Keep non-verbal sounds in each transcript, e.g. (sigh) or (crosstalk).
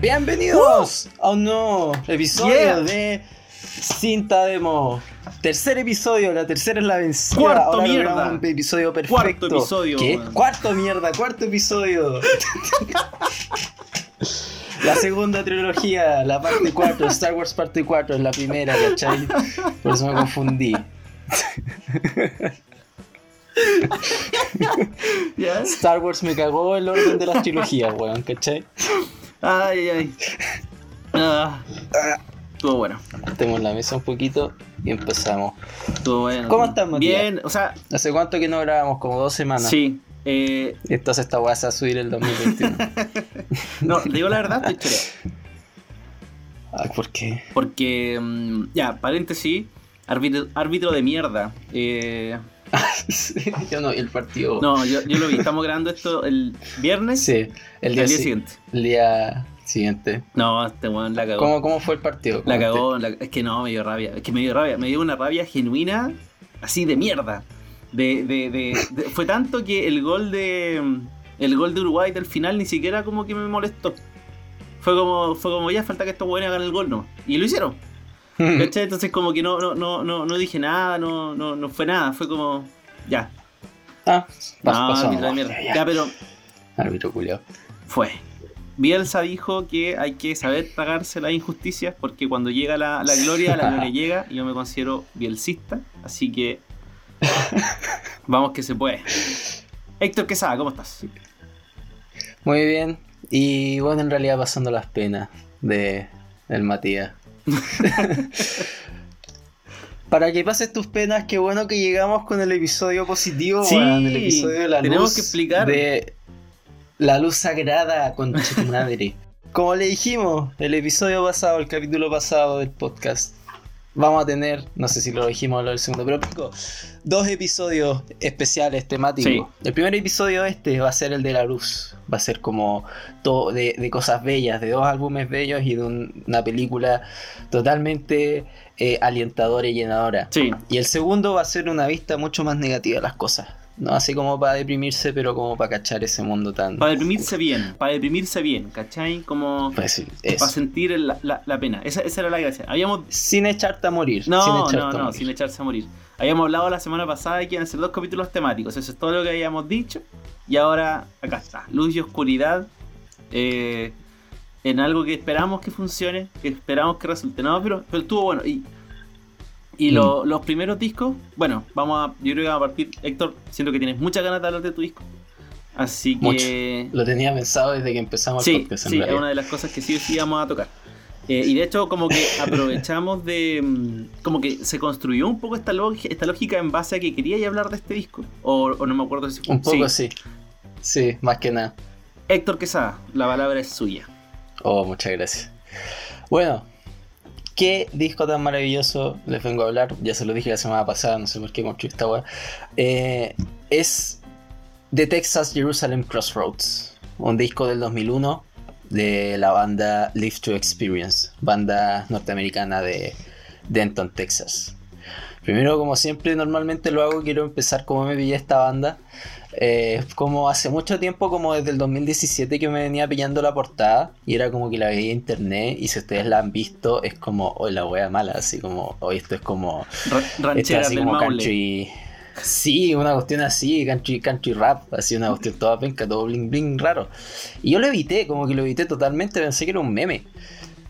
Bienvenidos a un nuevo episodio de Cinta Demo. Tercer episodio, la tercera es la vencida. Cuarto Ahora mierda. Un episodio perfecto. Cuarto episodio, ¿Qué? Cuarto mierda, cuarto episodio. La segunda trilogía, la parte 4, Star Wars parte 4 es la primera, ¿cachai? Por eso me confundí. ¿Ya? Star Wars me cagó el orden de las trilogías, weón, ¿cachai? Ay, ay. Ah. Estuvo bueno. Tenemos la mesa un poquito y empezamos. Estuvo bueno. ¿Cómo estás, Matías? Bien, o sea, ¿Hace cuánto que no grabamos? Como dos semanas. sí. Eh, Entonces esta weá se va a subir el 2021. (laughs) no, te digo la verdad, estoy choreo. Ay, ¿por qué? Porque, mm, ya, paréntesis, árbitro, árbitro de mierda. Eh, (laughs) Yo no vi el partido. no, yo, yo lo vi, estamos grabando esto el viernes, Sí, el día, al día si- siguiente. El día siguiente. No, este weón la cagó. ¿Cómo, ¿Cómo fue el partido? La ¿Cómo cagó, la- es que no, me dio rabia. Es que me dio rabia, me dio una rabia genuina, así de mierda. De, de, de- de- fue tanto que el gol de. El gol de Uruguay del final ni siquiera como que me molestó. Fue como, fue como ya falta que estos buenos hagan el gol, ¿no? Y lo hicieron. (laughs) Entonces como que no, no, no, no, no dije nada, no, no, no fue nada. Fue como. Ya. ah, pas- No, pasó. mierda. ya. Ya, pero Árbitro culiao. fue. Bielsa dijo que hay que saber tragarse las injusticias porque cuando llega la, la gloria, la gloria llega y yo me considero bielcista, así que (laughs) vamos que se puede. Héctor Quesada, ¿cómo estás? Muy bien. Y bueno, en realidad pasando las penas de del Matías. (laughs) Para que pases tus penas, qué bueno que llegamos con el episodio positivo, Sí, el episodio de la tenemos luz que explicar. de la luz sagrada con tu madre. Como le dijimos, el episodio pasado, el capítulo pasado del podcast, vamos a tener, no sé si lo dijimos o el segundo, pero pico, dos episodios especiales temáticos. Sí. El primer episodio este va a ser el de la luz, va a ser como todo de, de cosas bellas, de dos álbumes bellos y de un- una película totalmente eh, alientadora y llenadora. Sí, Y el segundo va a ser una vista mucho más negativa de las cosas. No así como para deprimirse, pero como para cachar ese mundo tan... para deprimirse bien, para deprimirse bien, ¿cachai? Como Pues sí, para sentir el- la, la pena. Esa, esa era la gracia. Habíamos Sin echarte a morir. sin No, echarte no, a no, morir. sin echarse a morir. Habíamos hablado la semana pasada de que iban a ser dos capítulos temáticos. Eso es todo lo que habíamos dicho. Y ahora acá está. Luz y oscuridad. eh, en algo que esperamos que funcione. Que esperamos que resulte. No, pero, pero estuvo bueno. Y, y Mm. lo- los primeros discos. Bueno, vamos a. Yo creo que vamos a partir. Héctor, siento que tienes muchas ganas de hablar de tu disco. Así que. Lo tenía pensado desde que empezamos el Sí, podcast. en sí, es una de las cosas que sí o sí vamos a tocar. Eh, y de hecho, como que (laughs) aprovechamos de. mm, Como que se construyó un poco esta, esta lógica en base a que quería hablar de este disco. O, o no me acuerdo si Un poco sí. sí. Sí, más que nada. Héctor Quesada, la palabra es suya. Oh, muchas gracias. Bueno, qué disco tan maravilloso les vengo a hablar. Ya se lo dije la semana pasada, no sé por qué construí esta weá. Eh, es The Texas Jerusalem Crossroads, un disco del 2001 de la banda Live to Experience, banda norteamericana de Denton, Texas. Primero, como siempre, normalmente lo hago, quiero empezar cómo me pillé esta banda. Eh, como hace mucho tiempo, como desde el 2017 que me venía pillando la portada y era como que la veía en internet y si ustedes la han visto es como, hoy la wea mala, así como, hoy esto es como, Ra- esto es rancheras así del como Maule. country, sí, una cuestión así, country, country rap, así una cuestión toda penca, todo bling bling raro. Y yo lo evité, como que lo evité totalmente, pensé que era un meme.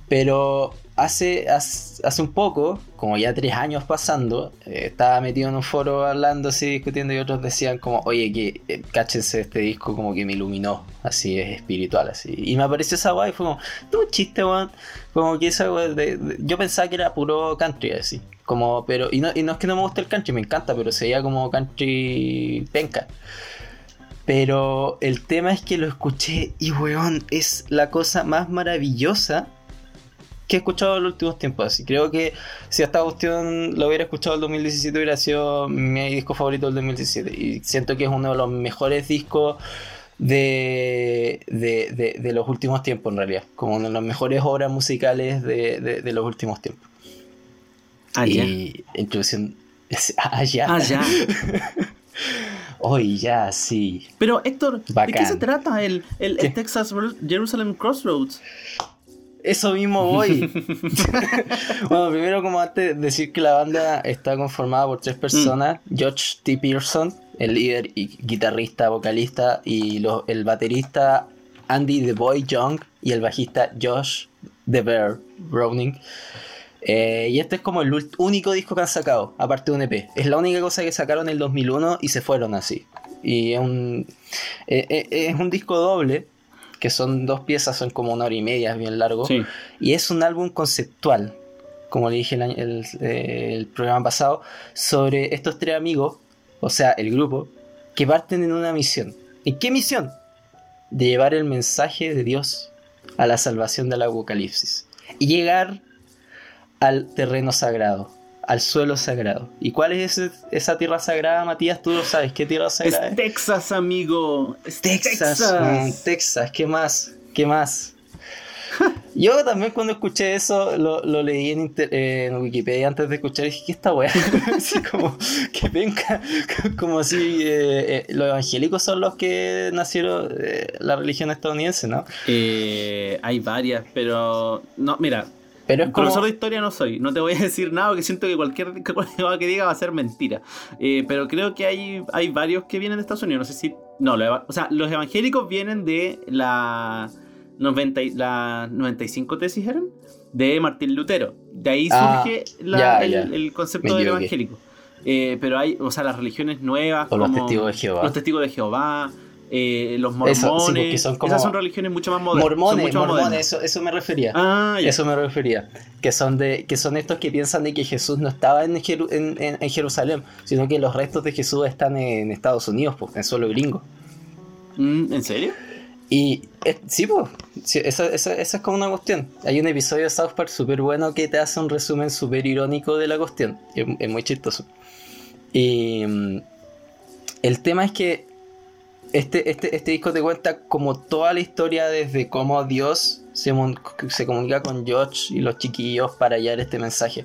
Pero hace, hace, hace un poco, como ya tres años pasando, eh, estaba metido en un foro hablando así, discutiendo y otros decían como, oye, que eh, cáchense este disco como que me iluminó, así es espiritual, así. Y me apareció esa guay y fue como, un chiste, weón. Como que esa de- yo pensaba que era puro country, así. Como, pero, y no, y no es que no me guste el country, me encanta, pero se veía como country penca. Pero el tema es que lo escuché y, weón, es la cosa más maravillosa que he escuchado en los últimos tiempos. Así creo que si esta cuestión lo hubiera escuchado en 2017 hubiera sido mi disco favorito del 2017. Y siento que es uno de los mejores discos de, de, los últimos tiempos en realidad. Como una de las mejores obras musicales de, los últimos tiempos. Ah, y ya. (laughs) Ah, ya. (laughs) Hoy ya, sí. Pero Héctor, ¿de qué se trata el, el, el Texas Jerusalem Crossroads? Eso mismo voy. (laughs) (laughs) bueno, primero como antes decir que la banda está conformada por tres personas. Mm. George T. Pearson, el líder y guitarrista, vocalista, y el baterista Andy The Boy Young y el bajista Josh The Bear Browning. Eh, y este es como el único disco que han sacado, aparte de un EP. Es la única cosa que sacaron en el 2001 y se fueron así. Y es un, eh, eh, es un disco doble, que son dos piezas, son como una hora y media, es bien largo. Y es un álbum conceptual, como le dije el, el, programa pasado, sobre estos tres amigos, o sea, el grupo, que parten en una misión. ¿En qué misión? De llevar el mensaje de Dios a la salvación del apocalipsis. Y llegar al terreno sagrado, al suelo sagrado. ¿Y cuál es esa tierra sagrada, Matías? Tú lo sabes, ¿qué tierra sagrada es? Texas, amigo. Texas. Texas. Texas, ¿qué más? ¿Qué más? (laughs) Yo también cuando escuché eso lo, leí en, Wikipedia antes de escuchar y dije, ¿qué esta weá? (laughs) así como que venga, (laughs) como si eh, eh, los evangélicos son los que nacieron eh, la religión estadounidense, ¿no? hay varias, pero no, mira, pero Profesor de historia no soy, no te voy a decir nada porque siento que cualquier (laughs) cosa que diga va a ser mentira. Eh, pero creo que hay, hay varios que vienen de Estados Unidos. No sé si. No, o sea, los evangélicos vienen de la, 90, la 95 tesis, ¿eran? De Martín Lutero. De ahí ah, surge el, concepto del evangélico. Eh, pero hay, o sea, las religiones nuevas. O los testigos de Jehová. Los testigos de Jehová. Eh, los mormones. Esas son religiones mucho más modernas. Mormones, mormones, eso, eso, me refería. Ah, eso me refería. Que son de, que son estos que piensan de que Jesús no estaba en, en, Jerusalén, sino que los restos de Jesús están en Estados Unidos, pues, en suelo gringo. Mm, ¿En serio? Y eh, sí, pues, esa, esa, esa, es como una cuestión. Hay un episodio de South Park súper bueno que te hace un resumen súper irónico de la cuestión. Es, es muy chistoso. Y mm, el tema es que este, este, este disco te cuenta como toda la historia desde cómo Dios se, comunica con George y los chiquillos para hallar este mensaje.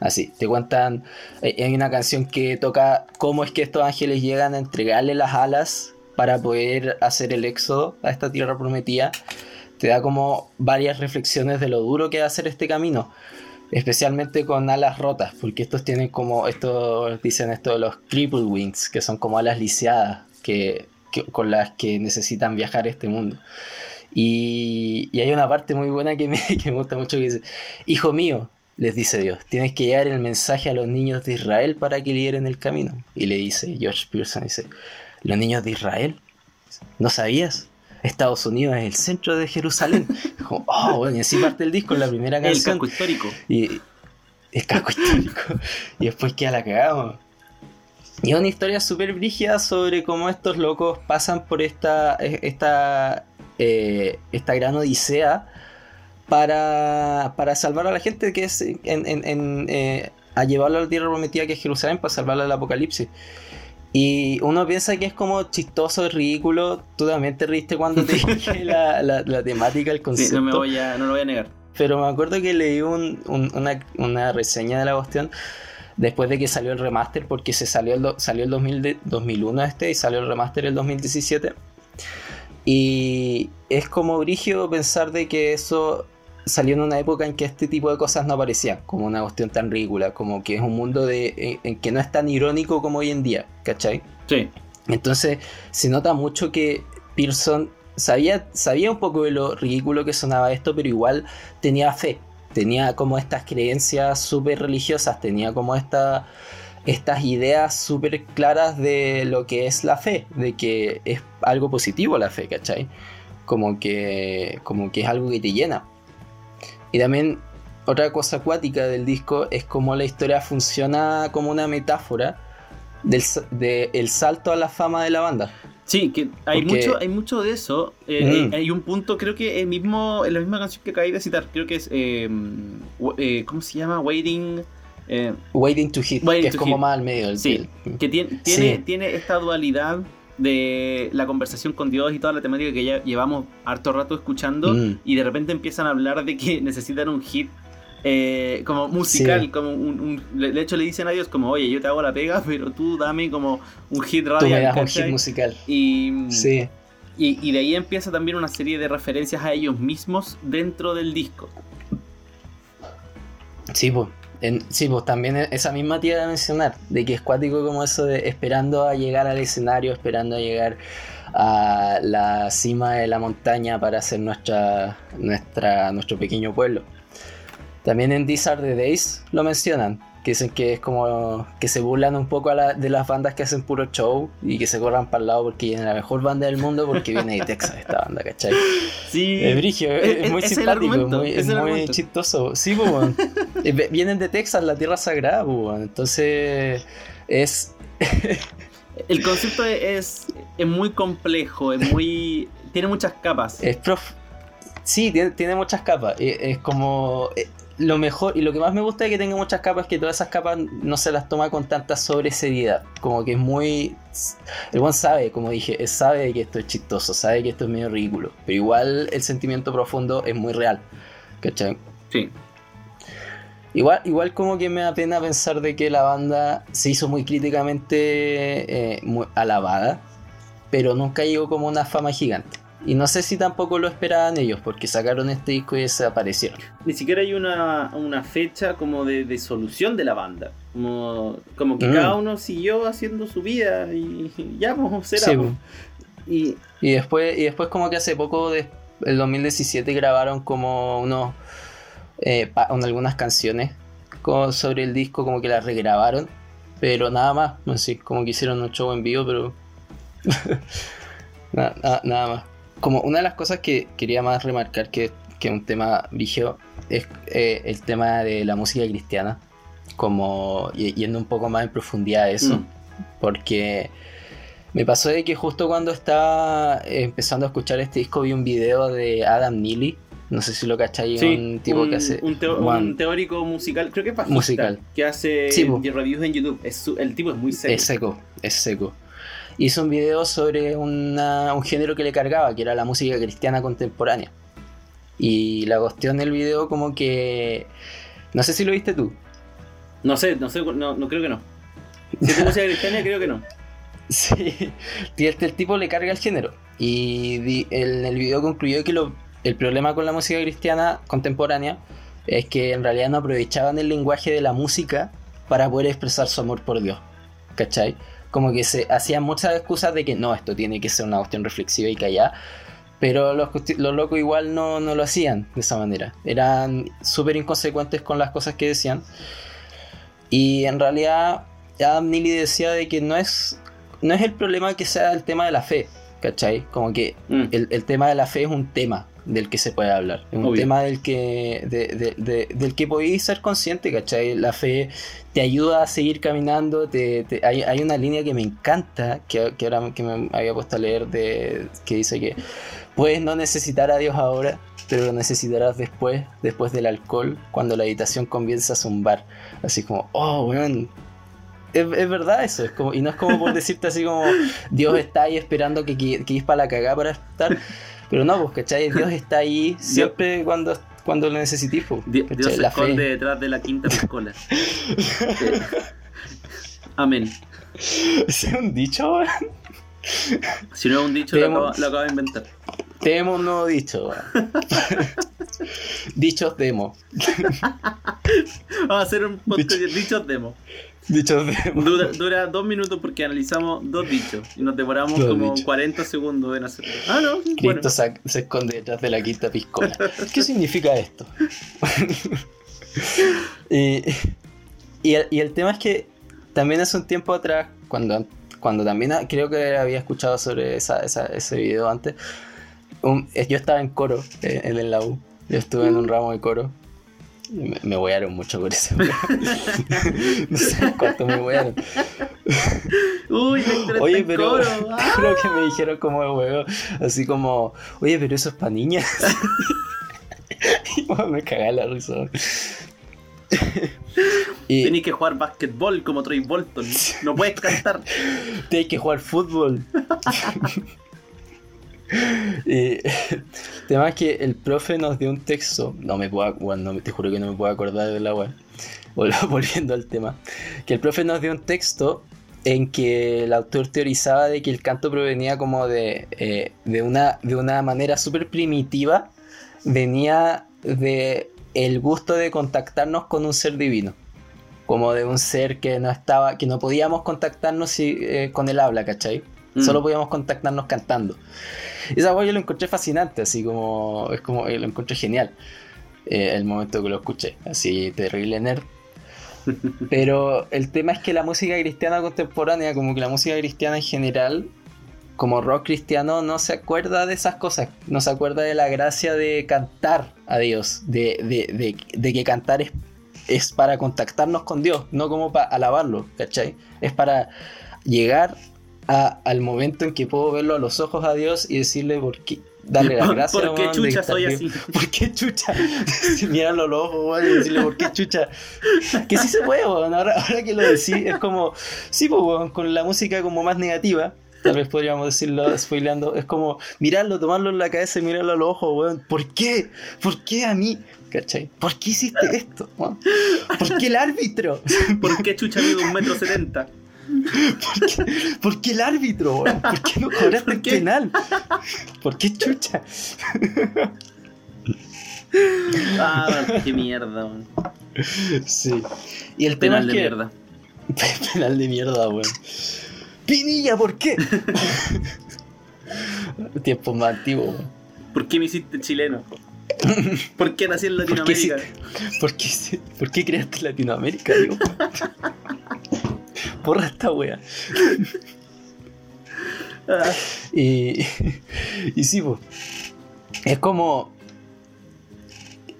Así, te cuentan, eh, hay una canción que toca cómo es que estos ángeles llegan a entregarle las alas para poder hacer el éxodo a esta tierra prometida. Te da como varias reflexiones de lo duro que va a ser este camino. Especialmente con alas rotas, porque estos tienen como, estos dicen esto de los crippled wings, que son como alas lisiadas, que con las que necesitan viajar a este mundo. Y, hay una parte muy buena que me, (laughs) que me gusta mucho que dice, hijo mío, les dice Dios, tienes que llevar el mensaje a los niños de Israel para que lideren el camino. Y le dice George Pearson, dice, los niños de Israel, ¿no sabías? Estados Unidos es el centro de Jerusalén. (laughs) oh, bueno, y así parte el disco, en la primera canción. El casco histórico. Y, el casco histórico. (laughs) y después queda la cagamos. Y es una historia súper brígida sobre cómo estos locos pasan por esta, esta, eh, esta gran odisea para, para salvar a la gente que es en, en, eh, a llevarlo a la tierra prometida que es Jerusalén para salvarla del apocalipsis. Y uno piensa que es como chistoso, ridículo. Tú también te riste cuando te (laughs) dije la, la, temática, el concepto. no, me voy a, no lo voy a negar. Pero me acuerdo que leí un, una, una reseña de la cuestión después de que salió el remaster, porque se salió el, salió el 2001 este y salió el remaster el 2017. Y es como brigio pensar de que eso salió en una época en que este tipo de cosas no aparecían, como una cuestión tan ridícula, como que es un mundo de, en, que no es tan irónico como hoy en día, ¿cachai? Sí. Entonces se nota mucho que Pearson sabía, sabía un poco de lo ridículo que sonaba esto, pero igual tenía fe, tenía como estas creencias súper religiosas, tenía como esta, estas ideas súper claras de lo que es la fe, de que es algo positivo la fe, ¿cachai? Como que, como que es algo que te llena. Y también otra cosa acuática del disco es como la historia funciona como una metáfora del salto a la fama de la banda. Sí, que hay mucho, hay mucho de eso. Eh, mm. hay un punto, creo que el mismo, en la misma canción que acabé de citar, creo que es eh, eh, ¿cómo se llama? Waiting. Waiting to Hit, que es como más al medio del Sí, que tiene, tiene, tiene esta dualidad de la conversación con Dios y toda la temática que ya llevamos harto rato escuchando mm. y de repente empiezan a hablar de que (laughs) necesitan un hit eh, como musical, como un, de hecho le dicen a Dios como, oye, yo te hago la pega, (laughs) pero tú dame como un hit radial. Tú un hit musical. Y, sí. Y, de ahí empieza también una serie de referencias a ellos mismos dentro del disco. Sí, pues. sí, pues también e, esa misma tía de mencionar, de que es cuático como eso de esperando a llegar al escenario, esperando a llegar a la cima de la montaña para hacer nuestra, nuestra, nuestro pequeño pueblo. También en These Are the Days lo mencionan, que dicen que es como que se burlan un poco de las bandas que hacen puro show y que se corran para el lado porque viene la mejor banda del mundo porque viene de Texas esta banda, ¿cachai? (laughs) Sí. Es brigio, es, muy simpático, es muy, chistoso. Sí, pues, (laughs) vienen de Texas, la tierra sagrada, pues, entonces es... (laughs) el concepto es, es muy complejo, es muy... tiene muchas capas. Es prof... Sí, tiene, tiene muchas capas. Es como lo mejor y lo que más me gusta de que tenga muchas capas es que todas esas capas no se las toma con tanta sobreseriedad. Como que es muy. El buen sabe, como dije, sabe que esto es chistoso, sabe que esto es medio ridículo. Pero igual el sentimiento profundo es muy real. ¿Cachai? Sí. Igual, igual como que me da pena pensar de que la banda se hizo muy críticamente eh, muy alabada, pero nunca llegó como una fama gigante. Y no sé si tampoco lo esperaban ellos, porque sacaron este disco y desaparecieron. Ni siquiera hay una, fecha como de, solución de la banda. Como, como que mm. cada uno siguió haciendo su vida y, ya, pues, será. Pues. y, y, después, y después como que hace poco, de, el 2017, grabaron como unos, eh, algunas canciones sobre el disco, como que las regrabaron. Pero nada más, no sé, como que hicieron un show en vivo, pero... (laughs) nada más como una de las cosas que quería más remarcar que, que un tema vigio es eh, el tema de la música cristiana, como yendo un poco más en profundidad a eso, mm. porque me pasó de que justo cuando estaba empezando a escuchar este disco vi un video de Adam Neely, no sé si lo cacháis, un tipo que hace. Un, teórico musical, creo que es musical. que hace reviews en YouTube. el tipo es muy seco. Es seco, es seco hizo un video sobre un género que le cargaba, que era la música cristiana contemporánea. Y la cuestión del video como que... No sé si lo viste tú. No sé, no sé, no, creo que no. Si es música cristiana, creo que no. (laughs) Sí, el, tipo le carga el género. Y en el video concluyó que lo, el problema con la música cristiana contemporánea es que en realidad no aprovechaban el lenguaje de la música para poder expresar su amor por Dios. ¿Cachai? Como que se hacían muchas excusas de que no, esto tiene que ser una cuestión reflexiva y callada. Pero los, los locos igual no, lo hacían de esa manera. Eran súper inconsecuentes con las cosas que decían. Y en realidad Adam Neely decía de que no es, no es el problema que sea el tema de la fe, ¿cachai? Como que mm. el, tema de la fe es un tema del que se puede hablar. Es un tema del que, del que podéis ser consciente, ¿cachai? La fe te ayuda a seguir caminando. Te, hay, una línea que me encanta, que, que, ahora que me había puesto a leer, de, que dice que puedes no necesitar a Dios ahora, pero lo necesitarás después, después del alcohol, cuando la habitación comienza a zumbar. Así como, oh, weón, es, verdad eso, es como, y no es como por (laughs) decirte así como Dios está ahí esperando que, que, para la cagada para estar, pero no, pues, ¿cachai? Dios está ahí siempre cuando, cuando lo necesitís, pues, Dios, se esconde detrás de la quinta piscola. (laughs) Amén. ¿Es un dicho, Si no es un dicho, lo acabo, de inventar. Tenemos un nuevo dicho, (laughs) Dichos demo. Vamos a hacer un podcast de dichos demo. Dichos (laughs) Dura, dos minutos porque analizamos dos dichos y nos demoramos como 40 segundos en hacerlo. Ah, no. Cristo se, esconde detrás de la quinta piscola. (laughs) ¿Qué significa esto? (laughs) y, el, tema es que también hace un tiempo atrás, cuando, cuando también creo que había escuchado sobre ese video antes, yo estaba en coro eh, en, la U. Yo estuve en un ramo de coro Me, me wearon mucho por eso. (laughs) no sé cuánto me wearon. Uy, Oye, pero coro. Ah. (laughs) creo que me dijeron como de huevo, así como, oye, pero eso es para niñas. (laughs) y me cagué la risa. y Tenés que jugar basquetbol como Troy Bolton. No puedes cantar. tienes que jugar fútbol. (laughs) y el tema es que el profe nos dio un texto, no me puedo, bueno, no, te juro que no me puedo acordar de la web, (laughs) (laughs) volviendo al tema, que el profe nos dio un texto en que el autor teorizaba de que el canto provenía como de, eh, de, una, de una manera súper primitiva, venía de el gusto de contactarnos con un ser divino, como de un ser que no estaba, que no podíamos contactarnos si- eh, con el habla, ¿cachai? Mm. Solo podíamos contactarnos cantando. Esa weá yo lo encontré fascinante, así como, es como, eh, lo encontré genial. eh, el momento que lo escuché, así terrible nerd. (laughs) Pero el tema es que la música cristiana contemporánea, como que la música cristiana en general, como rock cristiano, no se acuerda de esas cosas. No se acuerda de la gracia de cantar a Dios, de, de- de- de que cantar es, es para contactarnos con Dios, no como para alabarlo, ¿cachai? Es para llegar a- al momento en que puedo verlo a los ojos a Dios y decirle por qué, darle las gracias. ¿Por qué chucha (laughs) soy así? ¿Por qué chucha? Mirarlo a los ojos, weón, y decirle, ¿por qué chucha? Que sí se puede, weón. Ahora, ahora que lo decís, es como, sí, pues, weón, con la música como más negativa, tal vez podríamos decirlo spoileando, es como mirarlo, tomarlo en la cabeza y mirarlo a los ojos, weón. ¿Por qué? ¿Por qué a mí? ¿Cachai? ¿Por qué hiciste esto? weón? ¿Por qué el árbitro? (laughs) ¿Por qué chucha mide un metro setenta? (laughs) ¿Por qué, por qué el árbitro? ¿Por qué no cobraste ¿Por el penal? ¿Por qué chucha? Ah, qué mierda, weón. Sí. Y el Penal de que... mierda. (laughs) Penal de mierda, weón. Pinilla, ¿por qué? (laughs) Tiempos más antiguos, weón. ¿Por qué me hiciste chileno? ¿Por qué nací en ¿Por qué, Latinoamérica? por, qué, por qué creaste Latinoamérica, digo? Porra esta wea. Ah, (laughs) Y, y sí, pues. Es como.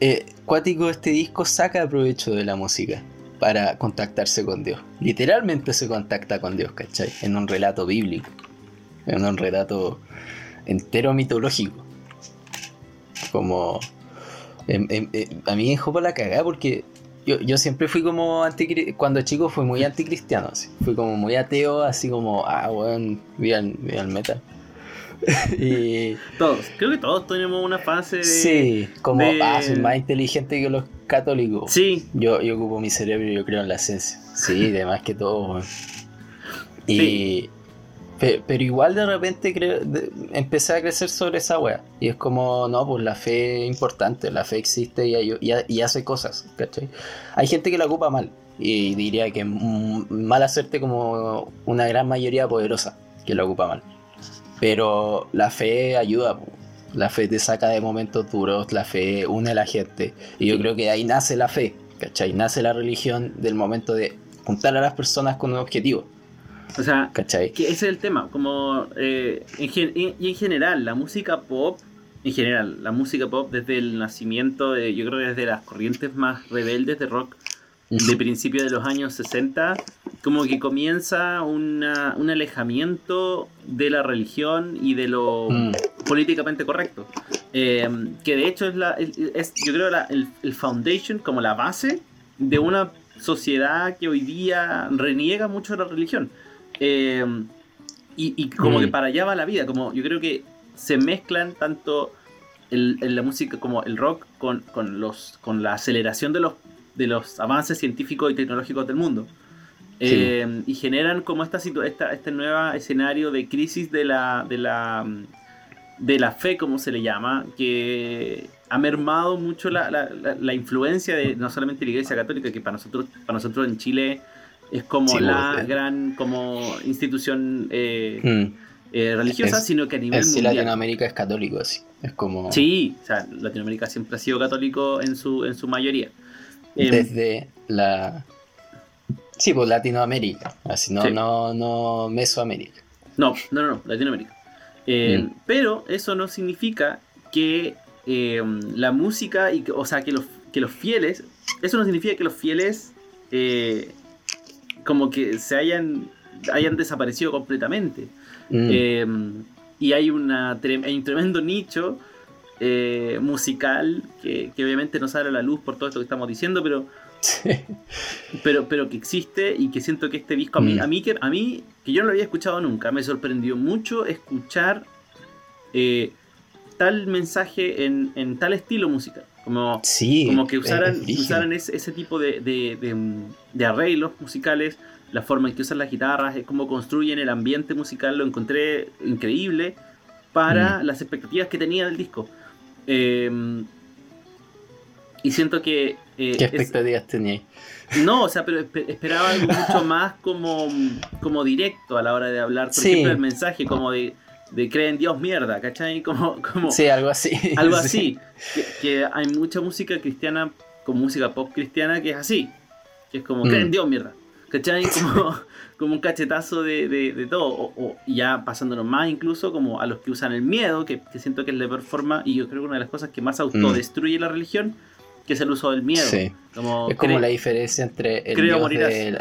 Eh, Cuático, este disco saca provecho de la música para contactarse con Dios. Literalmente se contacta con Dios, ¿cachai? En un relato bíblico. En un relato entero mitológico. Como. em- em- em, a mí me dejó por la cagada porque yo, yo siempre fui como anticri cuando chico fui muy anticristiano, así. fui como muy ateo, así como, ah, weón, el, viva el metal. (laughs) y todos. Creo que todos tenemos una fase de. sí, como, de- ah, soy más inteligente que los católicos. Sí, Yo, yo ocupo mi cerebro y yo creo en la esencia. Sí, de más que todo, weón. Y. Sí. Pe- Pero igual de repente de- empecé a crecer sobre esa wea. Y es como, no, pues la fe es importante, la fe existe y, y y hace cosas, ¿cachai? Hay gente que la ocupa mal. Y diría que mm, mal hacerte como una gran mayoría poderosa que la ocupa mal. Pero la fe ayuda, la fe te saca de momentos duros, la fe une a la gente. Y yo creo que ahí nace la fe, ¿cachai? Nace la religión del momento de juntar a las personas con un objetivo, o sea, ¿cachai? que ese es el tema. Como. eh, en gen- y en general, la música pop. En general, la música pop desde el nacimiento, de, yo creo que desde las corrientes más rebeldes de rock de principios de los años 60, como que comienza una- un alejamiento de la religión y de lo Mm. políticamente correcto. Eh, que de hecho es, la, es yo creo, la, el, el foundation, como la base de una sociedad que hoy día reniega mucho de la religión. Eh, y, y como Mm. que para allá va la vida, como yo creo que se mezclan tanto el, el- la música como el rock con, con, los, con la aceleración de los, de los avances científicos y tecnológicos del mundo. Eh, y generan como esta, esta este nuevo escenario de crisis de la, de la mm, de la fe, como se le llama, que ha mermado mucho la, la- la- la influencia de no solamente la Iglesia Católica, que para nosotros, para nosotros en Chile es como Sí, la gran como institución eh, Mm. eh, religiosa, Es- sino que a nivel En sí, mundial. Latinoamérica es católico, así. Es como. Sí, o sea, Latinoamérica siempre ha sido católico en su, en su mayoría. Em, Desde la. Sí, pues Latinoamérica. Así, no, Sí. no, no Mesoamérica. No, no, no, no, Latinoamérica. Eh, Mm. Pero eso no significa que eh, la música, y, que- o sea, que los, que los fieles eso no significa que los fieles eh, como que se hayan, hayan desaparecido completamente. Mm. Eh, y hay, una, hay un tremendo nicho eh, musical que, que obviamente no sale a la luz por todo esto que estamos diciendo, pero, Sí. pero, pero que existe y que siento que este disco a mí, Mm. a mí, que, a mí, que yo no lo había escuchado nunca, me sorprendió mucho escuchar eh, tal mensaje en, en tal estilo musical. Como, Sí, como que es- usaran, es usaran ese, ese tipo de, de- de, mm, de arreglos musicales, la forma en que usan las guitarras, eh, cómo construyen el ambiente musical, lo encontré increíble para las expectativas que tenía del disco. Eh, y siento que... eh, ¿Qué es- expectativas teníais? no, o sea, pero espe- esperaba algo mucho más como, como directo a la hora de hablar. Por Sí. ejemplo, el mensaje como de, de cree en Dios mierda, ¿cachai? Como, como Sí, algo así. (laughs) algo Sí. así. Que, que hay mucha música cristiana, con música pop cristiana, que es así. Que es como, Mm. cree en Dios mierda. ¿Cachai? (laughs) Como, como un cachetazo de, de- de todo. O, o ya pasándonos más incluso como a los que usan el miedo, que, que siento que es la peor forma, y yo creo que una de las cosas que más autodestruye la religión, que es el uso del miedo. Mm. Sí. Como, Es como cree- la diferencia entre el creo Dios del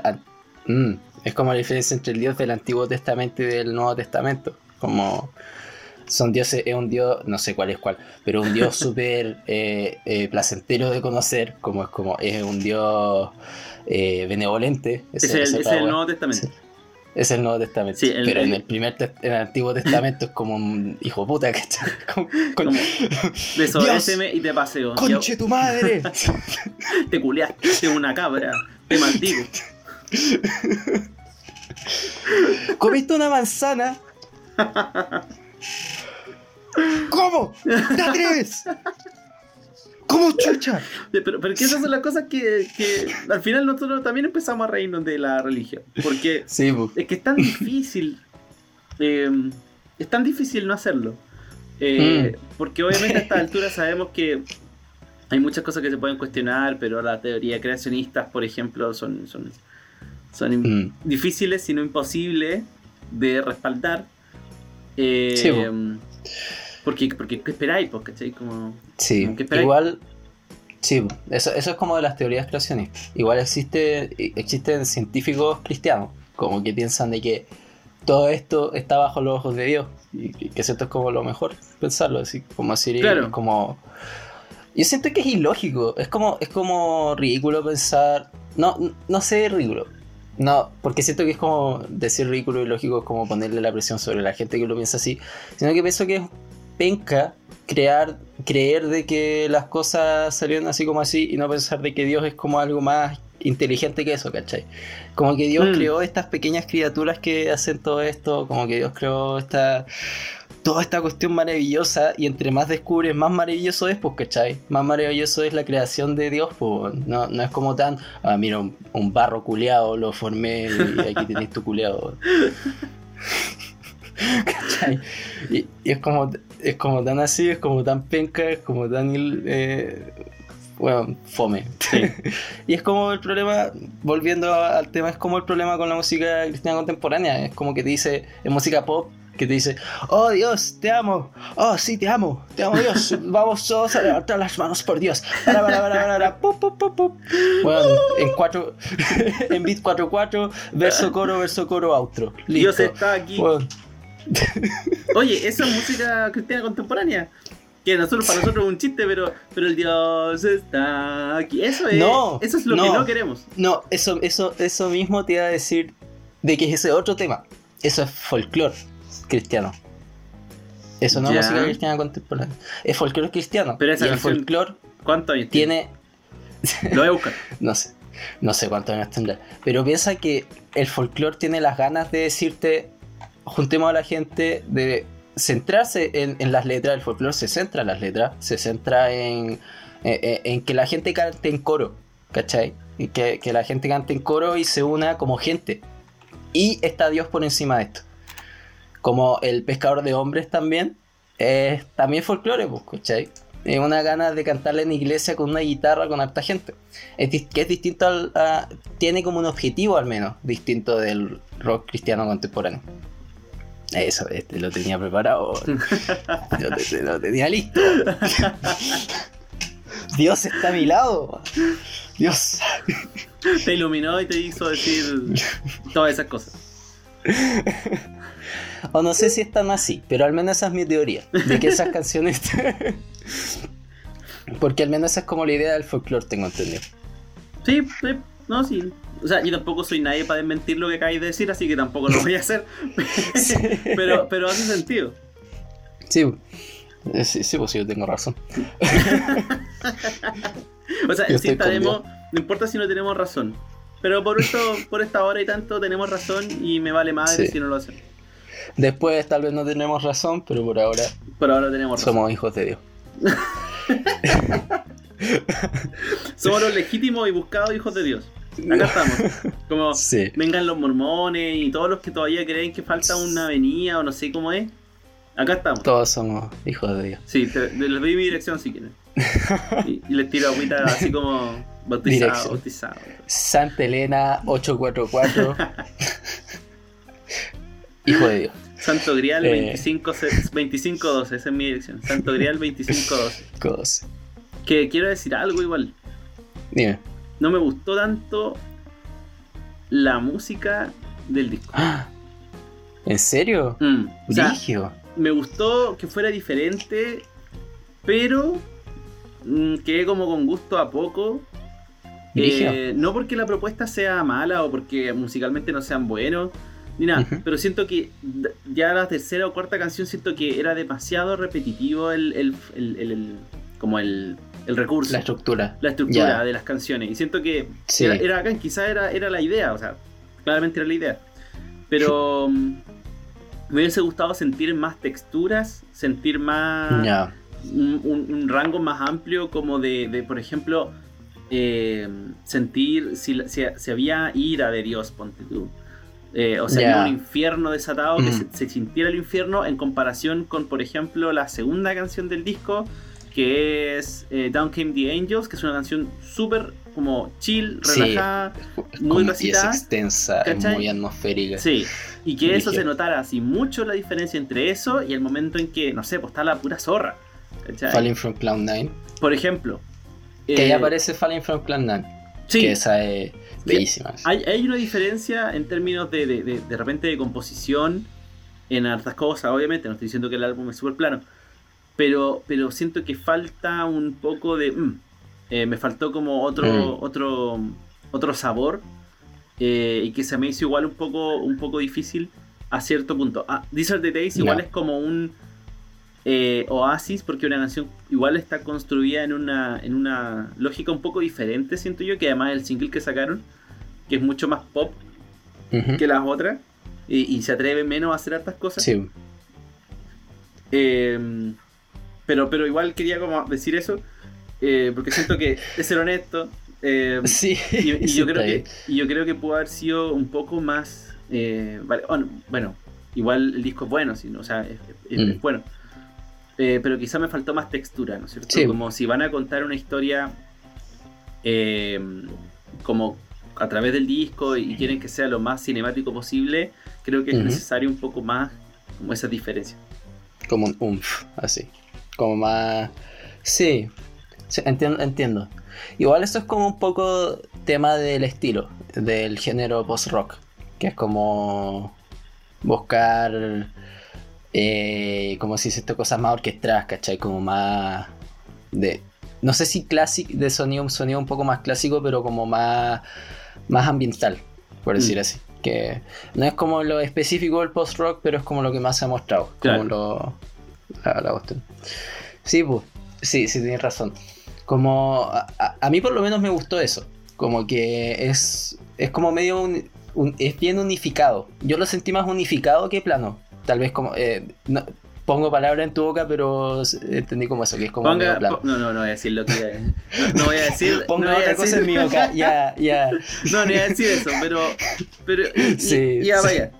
Mm, es como la diferencia entre el Dios del Antiguo Testamento y del Nuevo Testamento. Como son dioses, es un Dios, no sé cuál es cuál, pero un Dios (laughs) súper eh, eh, placentero de conocer, como es como es un Dios eh, benevolente. Ese es el, ese es. Nuevo Testamento. Es el Nuevo Testamento. Sí, el- pero en el- primer en el Antiguo (laughs) Testamento es como un hijo puta, (laughs) Desobedéceme y te paseo. ¡Conche tu madre! Te culeaste, te una cabra, te maldigo. ¿Comiste una manzana? ¿Cómo? ¿Te atreves? ¿Cómo chucha? Pero, pero que esas son las cosas que, que al final nosotros también empezamos a reírnos de la religión. Porque Sí, es que es tan difícil. eh, es tan difícil no hacerlo. Eh, Porque obviamente a esta altura sabemos que hay muchas cosas que se pueden cuestionar, pero la teoría creacionistas, por ejemplo, son, son, son Mm. difíciles, si no imposibles, de respaldar. Eh, Sí, bo. porque, porque ¿qué esperáis? Pues, ¿cachai? Como, Sí, Como igual. Sí, eso, eso es como de las teorías creacionistas. Igual existe, existen científicos cristianos, como que piensan de que todo esto está bajo los ojos de Dios. Y que que esto es como lo mejor pensarlo, así como así, Claro. como. Yo siento que es ilógico, es como, es como ridículo pensar. No, no sé, ridículo. No, porque siento que es como decir ridículo y lógico, es como ponerle la presión sobre la gente que lo piensa así. Sino que pienso que es penca crear, creer de que las cosas salieron así como así y no pensar de que Dios es como algo más inteligente que eso, ¿cachai? Como que Dios Mm. creó estas pequeñas criaturas que hacen todo esto, como que Dios creó esta toda esta cuestión maravillosa y entre más descubres más maravilloso es, pues, ¿cachai? Más maravilloso es la creación de Dios, pues, no, no es como tan, ah, mira, un, un barro culeado, lo formé y aquí (laughs) tenéis tu culeado. (laughs) ¿Cachai? Y, y es como es como tan así, es como tan penca, es como tan eh, bueno, fome. Sí. (laughs) y es como el problema, volviendo al tema, es como el problema con la música cristiana contemporánea. Es como que te dice, en música pop, que te dice, oh Dios, te amo, oh sí, te amo, te amo Dios, (laughs) vamos todos a levantar las manos por Dios. Para, para, para. Bueno, en cuatro, (laughs) en beat 4-4, verso coro, verso coro, outro. Dios Listo. está aquí. Bueno, Oye, esa es música cristiana contemporánea. Que nosotros, para nosotros es un chiste, pero, pero el Dios está aquí. Eso es, No, eso es lo que no. queremos. No, eso, eso, eso mismo te iba a decir de que es ese otro tema. Eso es folclore cristiano. Eso no es música cristiana contemporánea. Es folclore cristiano. Pero esa y el folclore ¿Cuántos años tiene, Lo voy a buscar. (laughs) no sé, no sé cuántos años tendrá. Pero piensa que el folclore tiene las ganas de decirte, juntemos a la gente, de centrarse en, en las letras. El folclore se centra en las letras, se centra en, en, en- en que la gente cante en coro, ¿cachai? Y que, que la gente cante en coro y se una como gente. Y está Dios por encima de esto. Como el pescador de hombres también, es también folclore, pues, ¿cachai? Es una gana de cantarle en iglesia con una guitarra con harta gente. Es, que es distinto al. tiene como un objetivo al menos distinto del rock cristiano contemporáneo. Eso, este, lo tenía preparado. (laughs) lo, te- lo tenía listo. Dios está a mi lado. Dios. Te iluminó y te hizo decir todas esas cosas. O no sé si están así, pero al menos esa es mi teoría. De que esas (laughs) canciones. Porque al menos esa es como la idea del folclore, tengo entendido. Sí, sí, no, sí. O sea, yo tampoco soy nadie para desmentir lo que acabáis de decir, así que tampoco lo voy a hacer. (laughs) pero, pero hace sentido. Sí, sí, sí, pues sí, yo tengo razón. o sea, (laughs) Yo con estaremos, no importa si no tenemos razón. Pero por esto, por esta hora y tanto tenemos razón y me vale madre Sí. si no lo hacen. Después tal vez no tenemos razón, pero por ahora Por ahora tenemos razón. somos hijos de Dios. (laughs) Somos los legítimos y buscados hijos de Dios. Acá estamos. Como (laughs) Sí. vengan los mormones y todos los que todavía creen que falta una avenida o no sé cómo es. Acá estamos. Todos somos hijos de Dios. Sí, te- les doy mi dirección si quieren. (laughs) Y, y les tiro agüita así como bautizado, Dirección. bautizado. Santa Elena 844. (laughs) Hijo de Dios. Santo Grial Eh. 25, 2512, esa es mi dirección. Santo Grial 2512. Cos. Que quiero decir algo igual. Dime. No me gustó tanto la música del disco. (gasps) ¿En serio? Mm, o sea, Brigio. me gustó que fuera diferente, pero mm, quedé como con gusto a poco. Eh, no porque la propuesta sea mala o porque musicalmente no sean buenos, ni nada, pero siento que ya la tercera o cuarta canción siento que era demasiado repetitivo el- el- el- como el, el recurso, La la, estructura. estructura Ya. de las canciones. Y siento que Sí. era, era bacán, quizá era, era la idea, o sea, claramente era la idea. Pero (laughs) mm, me hubiese gustado sentir más texturas, sentir más Ya. un, un- un rango más amplio como de, de, por ejemplo, eh, sentir si, la- si, si había ira de Dios, ponte tú. Eh, o sea, había un infierno desatado, que Mm. se, se sintiera el infierno en comparación con, por ejemplo, la segunda canción del disco, que es eh, Down Came the Angels, que es una canción súper como chill, Sí. relajada. Muy Como- y es recitada, extensa, es ¿cachai? muy atmosférica. Sí, y que eso Brígido. se notara así mucho la diferencia entre eso y el momento en que, no sé, pues está la pura zorra. ¿cachai? Falling from Cloud 9. Por ejemplo. Que ahí eh, aparece Falling from Cloud 9. Sí, Que esa es bellísima. hay, hay una diferencia en términos de, de, de, de repente de composición en hartas cosas, obviamente, no estoy diciendo que el álbum es súper plano, pero, pero siento que falta un poco de... mm, eh, me faltó como otro, Mm. otro, otro sabor eh, y que se me hizo igual un poco, un poco difícil a cierto punto. Ah, These Are the Days igual es como un eh, oasis porque una canción igual está construida en una, en una lógica un poco diferente, siento yo, que además el single que sacaron, que es mucho más pop que las otras y, y se atreve menos a hacer hartas cosas. Sí. Eh, pero, pero igual quería como decir eso, eh, porque siento que es ser honesto. eh, (laughs) Sí. y, yo creo que, y yo creo que pudo haber sido un poco más. eh, vale, bueno, bueno, igual el disco es bueno, sino, o sea, es, es- Mm. es bueno. Eh, pero quizá me faltó más textura, ¿no es cierto? Sí. Como si van a contar una historia como a través del disco y quieren que sea lo más cinemático posible, creo que es necesario un poco más como esa diferencia. Como un umf, así. Como más. Sí. Sí, entiendo, entiendo. Igual eso es como un poco tema del estilo, del género post-rock. Que es como buscar. Eh, como si hiciste cosas más orquestadas, ¿cachai? Como más. de. No sé si clásico, de sonido, un sonido un poco más clásico, pero como más. más ambiental, por decir Mm. así. Que no es como lo específico del post-rock, pero es como lo que más se ha mostrado. Claro. Como lo. La, la cuestión. Sí, pues. Sí, sí, tienes razón. Como. A, a- mí por lo menos me gustó eso. Como que es. Es como medio. un- un- es bien unificado. Yo lo sentí más unificado que plano. Tal vez como. eh, no- pongo palabras en tu boca, pero entendí como eso, que es como Ponga, medio plano. po- no, no, no voy a decir lo que no, (laughs) no voy a decir. Ponga no voy otra cosa decir- en mi boca. (laughs) Ya, ya. No, no iba a decir eso, pero. pero y- Sí, y- ya sí. vaya.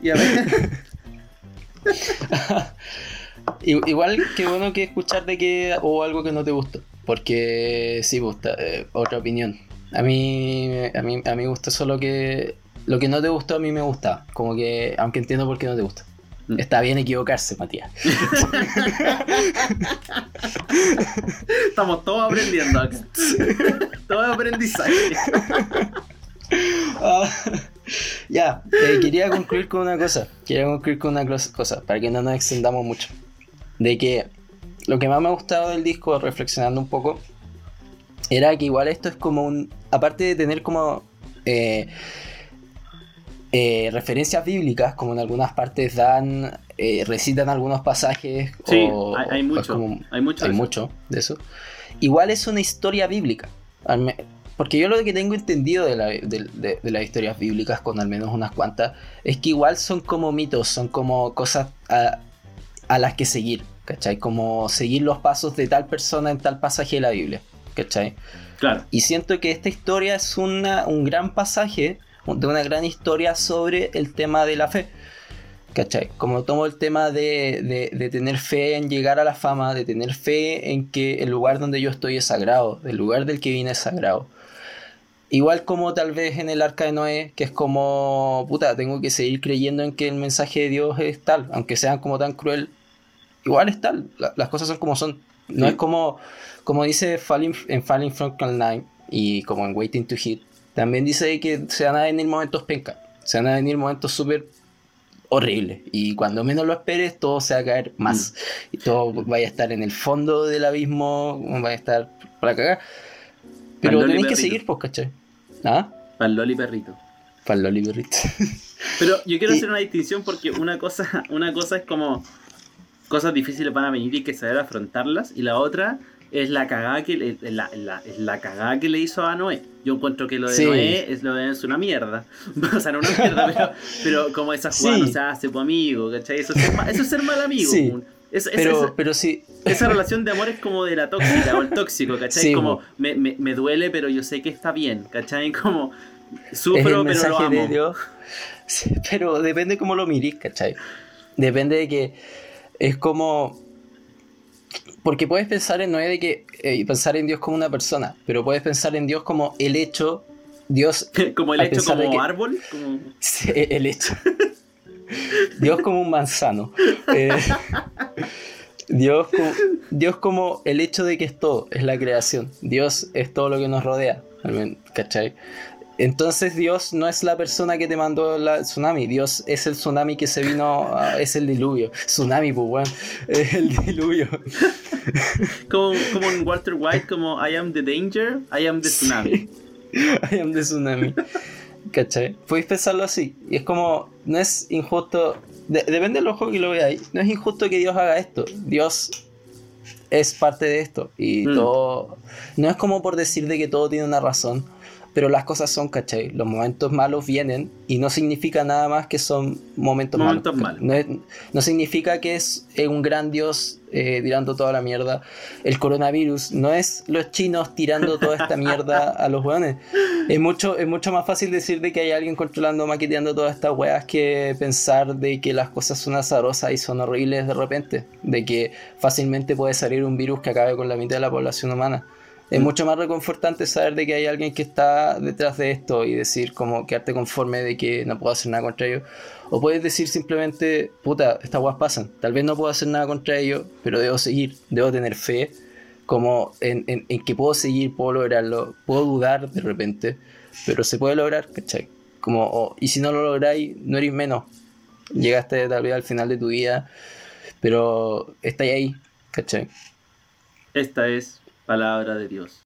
Ya vaya. (laughs) Igual que bueno que escuchar de que hubo algo que no te gustó. Porque sí, gusta, eh, otra opinión. A mí, a mí, a mí me gustó solo que lo que no te gustó a mí me gusta. Como que, aunque entiendo por qué no te gusta. Mm. Está bien equivocarse, Matías. (laughs) Estamos todos aprendiendo acá. (laughs) Todo aprendizaje. (laughs) Ah, ya, eh, quería concluir con una cosa. Quería concluir con una cosa, para que no nos extendamos mucho. De que lo que más me ha gustado del disco, reflexionando un poco, era que igual esto es como un. Aparte de tener como. eh, eh, referencias bíblicas, como en algunas partes dan. eh, recitan algunos pasajes. Sí, o- hay, mucho. como- hay mucho. hay de eso. mucho de eso. Igual es una historia bíblica. Porque yo lo que tengo entendido de, la- de- de- de las historias bíblicas, con al menos unas cuantas, es que igual son como mitos, son como cosas a, a las que seguir, ¿cachai? Como seguir los pasos de tal persona en tal pasaje de la Biblia, ¿cachai? Claro. Y siento que esta historia es una, un gran pasaje de una gran historia sobre el tema de la fe. ¿Cachai? Como tomo el tema de, de- de tener fe en llegar a la fama, de tener fe en que el lugar donde yo estoy es sagrado, el lugar del que vine es sagrado. Igual como tal vez en el arca de Noé, que es como, puta, tengo que seguir creyendo en que el mensaje de Dios es tal, aunque sean como tan cruel, igual es tal, la- las cosas son como son. No Sí. es como, como dice Falling, en Falling from 9 y como en Waiting to Hit, también dice que se van a venir momentos penca, se van a venir momentos súper horribles y cuando menos lo esperes todo se va a caer más y todo vaya a estar en el fondo del abismo, vaya a estar para cagar. Pero tenéis que seguir, pues, ¿cachai? ¿Ah? Para el Loli perrito. Para el Loli perrito. Pero yo quiero (laughs) Y- hacer una distinción porque una cosa, una cosa es como cosas difíciles van a venir y hay que saber afrontarlas. Y la otra es la cagada que le, la, la- la cagada que le hizo a Noé. Yo encuentro que lo de Sí. Noé es lo de es una mierda. o sea, no una mierda, pero, pero como esa jugada Sí. no se hace tu amigo, ¿cachai? Eso es ser, ma- eso es ser mal amigo. Sí. un- es- es- Pero, pero sí, esa relación de amor es como de la tóxica o el tóxico, ¿cachai? Como bo. me, me, me duele, pero yo sé que está bien, ¿cachai? Como sufro, el pero lo amo. de Dios. (laughs) Pero depende cómo lo mirís, ¿cachai? Depende de que es como... Porque puedes pensar en Noé de que... eh, pensar en Dios como una persona, pero puedes pensar en Dios como el hecho... Dios... (laughs) como el hecho como que- árbol, como... (laughs) Sí, el hecho. Dios como un manzano. (laughs) Eh, Dios, como, Dios como el hecho de que es todo, es la creación. Dios es todo lo que nos rodea. ¿Cachai? Entonces Dios no es la persona que te mandó el tsunami, Dios es el tsunami que se vino, a- es el diluvio. Tsunami, pues weón, es el diluvio. (laughs) Como, como en Walter White, como I am the danger, I am the tsunami. (laughs) I am the tsunami. ¿Cachai? Podéis pensarlo así. Y es como, no es injusto. de- depende del ojo que lo veáis. No es injusto que Dios haga esto. Dios es parte de esto. Y Mm. todo. No es como por decir de que todo tiene una razón. Pero las cosas son, ¿cachai? Los momentos malos vienen y no significa nada más que son momentos, Momentos malos. malos. No, es- no significa que es un gran Dios eh, tirando toda la mierda. El coronavirus no es los chinos tirando toda esta mierda a los hueones. Es mucho, es mucho más fácil decir de que hay alguien controlando, maqueteando todas estas weas que pensar de que las cosas son azarosas y son horribles de repente. De que fácilmente puede salir un virus que acabe con la mitad de la población humana. Es Mm. mucho más reconfortante saber de que hay alguien que está detrás de esto y decir como quedarte conforme de que no puedo hacer nada contra ello. O puedes decir simplemente, puta, estas weas pasan. Tal vez no puedo hacer nada contra ello, pero debo seguir, debo tener fe como en, en- en que puedo seguir, puedo lograrlo. Puedo dudar de repente, pero se puede lograr, ¿cachai? Como, y si no lo lográis, no eres menos. Llegaste tal vez al final de tu vida, pero estáis ahí, ¿cachai? Esta es palabra de Dios.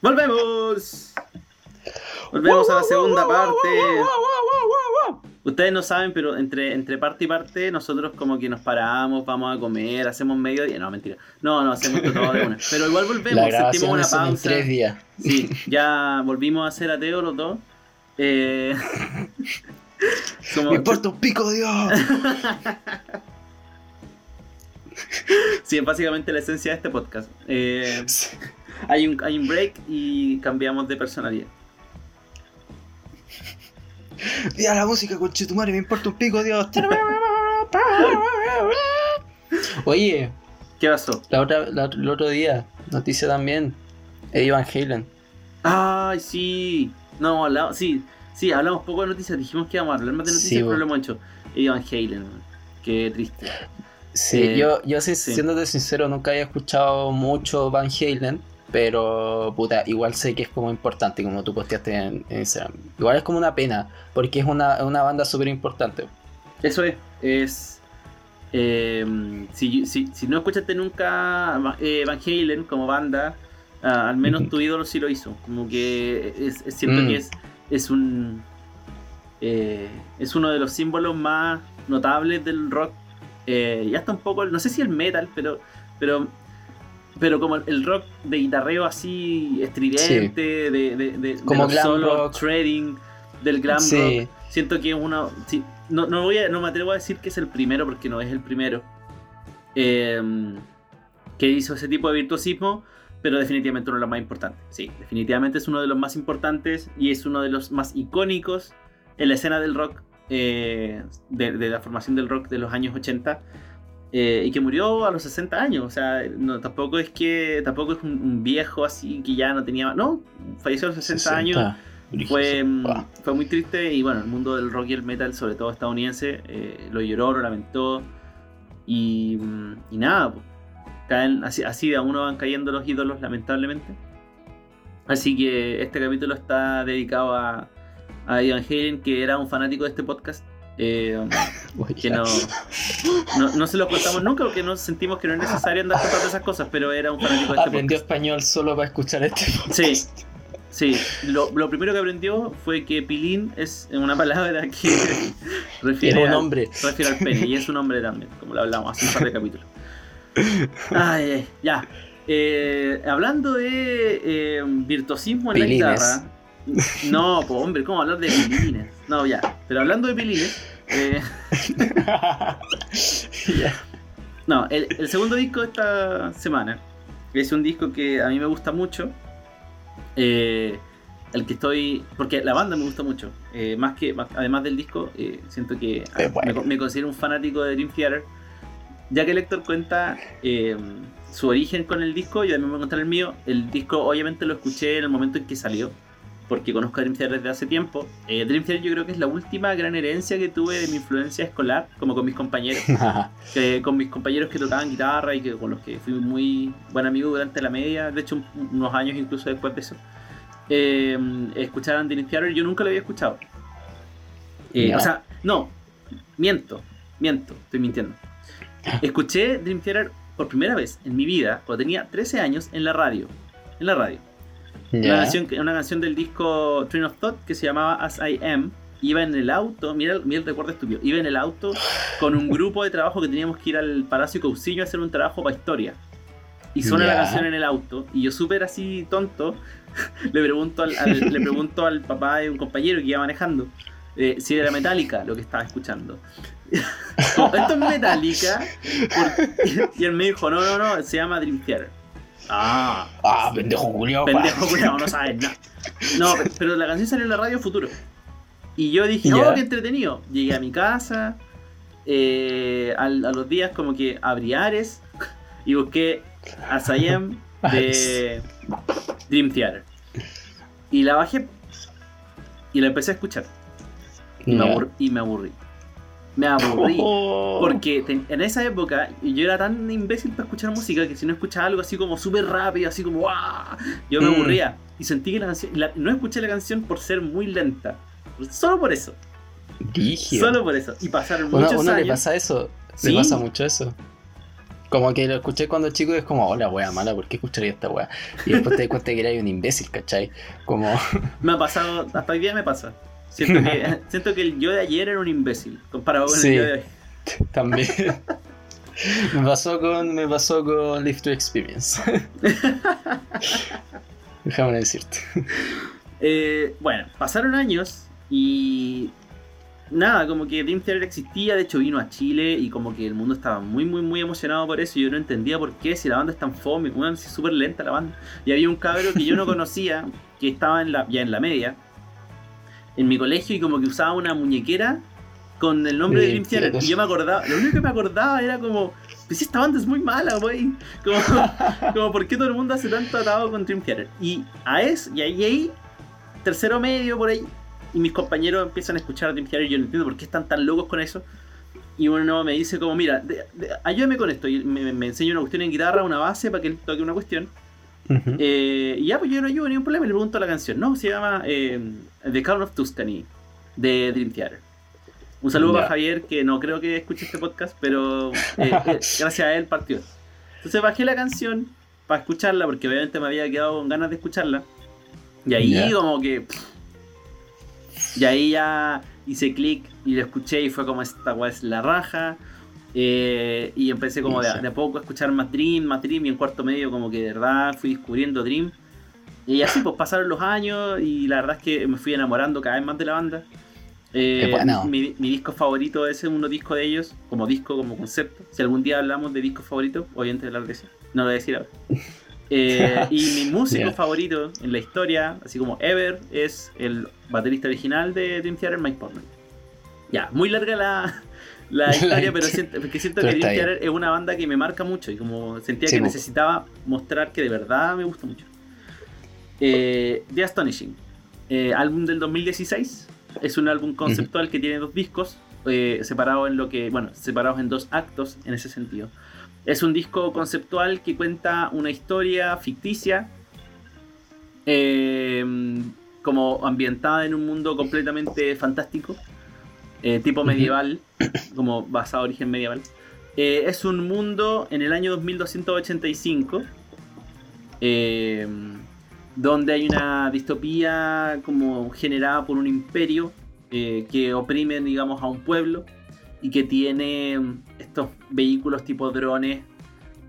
¡Volvemos! Volvemos a la segunda parte. Ustedes no saben, pero entre, entre parte y parte, nosotros como que nos paramos, vamos a comer, hacemos medio día. No, mentira. No, no, hacemos todo de una. Pero igual volvemos, La sentimos una pausa. tres días. Sí, ya volvimos a ser ateos los dos. Eh, (laughs) como- Me importa un pico, Dios. (laughs) sí, es básicamente la esencia de este podcast. Eh, hay, un, hay un break y cambiamos de personalidad. Mira la música, conchetumare, me importa un pico, Dios. Oye, ¿Qué pasó? la otra, la- el otro día, noticia también, Eddie Van Halen. Ay, sí. No, hablamos, sí, sí, hablamos poco de noticias. Dijimos que íbamos a hablar más de noticias, Sí, pero lo hemos hecho. Ivan Halen, qué triste. Sí, Eh, yo, yo sí, sí. siéndote sincero, nunca había escuchado mucho Van Halen, pero puta, igual sé que es como importante, como tú posteaste en, en Instagram. Igual es como una pena, porque es una, una banda súper importante. Eso es, es. eh, si, si, si no escuchaste nunca eh, Van Halen como banda, ah, al menos tu ídolo sí lo hizo. Como que es, es cierto Mm. que es, es un. eh, es uno de los símbolos más notables del rock. eh, y hasta un poco, no sé si el metal, pero. pero pero como el rock de guitarreo así estridente, de, de, de, Como de solos, rock. shredding, del glam rock. Siento que es uno. sí, no, no, voy a, no me atrevo a decir que es el primero porque no es el primero. eh, que hizo ese tipo de virtuosismo, pero definitivamente uno de los más importantes. Sí, definitivamente es uno de los más importantes y es uno de los más icónicos en la escena del rock, eh, de, de la formación del rock de los años 80. eh, y que murió a los 60 años, o sea, no, tampoco es que tampoco es un, un viejo así que ya no tenía, no, falleció a los 60, años, 60. Brígido. fue, Wow. fue muy triste y bueno, el mundo del rock y el metal, sobre todo estadounidense, eh, lo lloró, lo lamentó y, y nada, pues, caen, así, así de a uno van cayendo los ídolos lamentablemente. Así que este capítulo está dedicado a, a Ivan Halen, que era un fanático de este podcast. eh, (laughs) que no, no, no se lo contamos nunca porque no sentimos que no es necesario andar contando esas cosas, pero era un fanático de este Aprendió podcast. español solo para escuchar este Sí, podcast. Sí, lo, lo primero que aprendió fue que pilín es una palabra que (laughs) refiere, un al- nombre. refiere al pene y es un nombre también, como lo hablamos hace un par de capítulos. Ay, (laughs) ay, ya. Eh, hablando de eh, virtuosismo en Pilines. la guitarra. No, pues hombre, ¿cómo hablar de pilines? No, ya. Pero hablando de pilines. eh, (laughs) Ya. No, el, el segundo disco de esta semana es un disco que a mí me gusta mucho. eh, el que estoy. Porque la banda me gusta mucho. eh, más que. más- además del disco, eh, siento que me considero un fanático de Dream Theater. Ya que el Héctor cuenta eh, su origen con el disco, y también voy a contar el mío. El disco, obviamente, lo escuché en el momento en que salió. Porque conozco a Dream Theater desde hace tiempo. Eh, Dream Theater, yo creo que es la última gran herencia que tuve de mi influencia escolar, como con mis compañeros (laughs) que con mis compañeros que tocaban guitarra y que con los que fui muy buen amigo durante la media, de hecho un- unos años incluso después de eso, eh, escuchaban Dream Theater, yo nunca lo había escuchado. Eh, Ya. O sea, no, miento, miento, estoy mintiendo. Escuché Dream Theater por primera vez en mi vida cuando tenía 13 años en la radio. En la radio. Una Ya. canción, una canción del disco Train of Thought que se llamaba As I Am. Iba en el auto, mira, el- mira el recuerdo estúpido. Iba en el auto con un grupo de trabajo que teníamos que ir al Palacio Cousiño a hacer un trabajo para historia. Y suena la canción en el auto. Y yo, súper así tonto, (laughs) le pregunto al, al- le pregunto al papá de un compañero que iba manejando eh, si era Metallica lo que estaba escuchando. (laughs) Como, Esto es Metallica. Y él me dijo: No, no, no, se llama Dream Theater. Ah, Ah, pendejo culiao. Pendejo culiao, no sabes nada. No, pe- pero la canción salió en la radio Futuro. Y yo dije, oh, qué entretenido. Llegué a mi casa, eh, a los días como que abrí Ares y busqué a Sayem (laughs) de Dream Theater. Y la bajé y la empecé a escuchar. Y, me, aburrí, y me aburrí. Me aburrí. (laughs) Oh. Porque ten- en esa época yo era tan imbécil para escuchar música que si no escuchaba algo así como súper rápido, así como ¡guau! yo me Mm. aburría. Y sentí que la canción. no escuché la canción por ser muy lenta. Solo por eso. Brígido. Solo por eso. Y pasaron muchos uno le años. pasa eso. Sí. Le pasa mucho eso. Como que lo escuché cuando chico y es como, hola, wea mala, ¿por qué escucharía esta wea? Y después te das cuenta que eres un imbécil, ¿cachai? Como, (laughs) Me ha pasado. Hasta hoy día me pasa. Siento que, (laughs) (laughs) siento que el yo de ayer era un imbécil. Comparado con Sí. el yo de hoy. (laughs) también. me pasó con, me pasó con Live to Experience. Déjame decirte. Eh, bueno, pasaron años y nada, como que Dream Theater existía, de hecho vino a Chile y como que el mundo estaba muy, muy, muy emocionado por eso y yo no entendía por qué, si la banda es tan fome, una es súper lenta la banda. Y había un cabro que yo no conocía, que estaba en la, ya en la media, en mi colegio y como que usaba una muñequera con el nombre de Dream Theater. Y yo me acordaba, lo único que me acordaba era como, pues esta banda es muy mala, güey. Como, (laughs) como, ¿por qué todo el mundo hace tanto atado con Dream Theater? Y a eso, y ahí, ahí, tercero medio, por ahí, y mis compañeros empiezan a escuchar a Dream Theater y yo no entiendo por qué están tan locos con eso. Y uno me dice como, mira, ayúdame con esto. Y me, me, enseña una cuestión en guitarra, una base para que él toque una cuestión. Eh, y ya, pues yo no ayudo ningún problema. Y le pregunto la canción. No, se llama eh, The Count of Tuscany de Dream Theater. Un saludo para Javier, que no creo que escuche este podcast, pero eh, (laughs) gracias a él partió. Entonces bajé la canción para escucharla, porque obviamente me había quedado con ganas de escucharla. Y ahí como que... Y ahí ya hice clic y lo escuché y fue como esta weá es la raja. Eh, y empecé como de, a poco a escuchar más Dream, más Dream y en cuarto medio como que de verdad fui descubriendo Dream. Y así pues pasaron los años y la verdad es que me fui enamorando cada vez más de la banda. Eh, mi, disco favorito es uno disco de ellos, como disco, como concepto. Si algún día hablamos de disco favorito, obviamente hablar de eso. No lo voy a decir ahora. Eh, (laughs) y mi músico favorito en la historia, así como Ever, es el baterista original de Dream Theater, Mike Portman. Ya, muy larga la, (laughs) la historia, pero siento, porque siento que Dream Theater es una banda que me marca mucho y como sentía que necesitaba mostrar que de verdad me gusta mucho. Eh, The Astonishing, eh, álbum del 2016, es un álbum conceptual que tiene dos discos, eh, separados en lo que, bueno, separados en dos actos en ese sentido. Es un disco conceptual que cuenta una historia ficticia, em, como ambientada en un mundo completamente fantástico, eh, tipo medieval, como basado en origen medieval. Eh, es un mundo en el año 2285, em, donde hay una distopía como generada por un imperio eh, que oprime, digamos, a un pueblo y que tiene estos vehículos tipo drones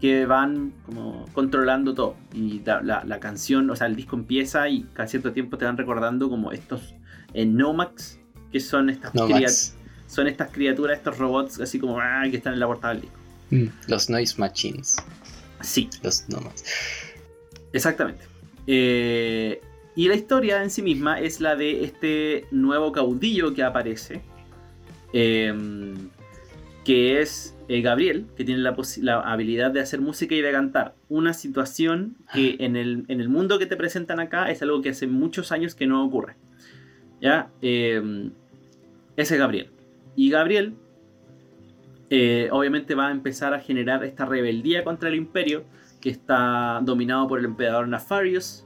que van como controlando todo. Y la, canción, o sea, el disco empieza y cada cierto tiempo te van recordando como estos Nomax, que son estas, son estas criaturas, estos robots así como ah, que están en la portada del disco. Mm, los Noise Machines. Sí. Los Nomax. Exactamente. Eh, y la historia en sí misma es la de este nuevo caudillo que aparece. Eh, que es eh, Gabriel, que tiene la, habilidad de hacer música y de cantar. Una situación que en el, en el, mundo que te presentan acá es algo que hace muchos años que no ocurre. ¿Ya? Eh, ese es Gabriel. Y Gabriel, eh, obviamente, va a empezar a generar esta rebeldía contra el imperio que está dominado por el emperador Nefarious.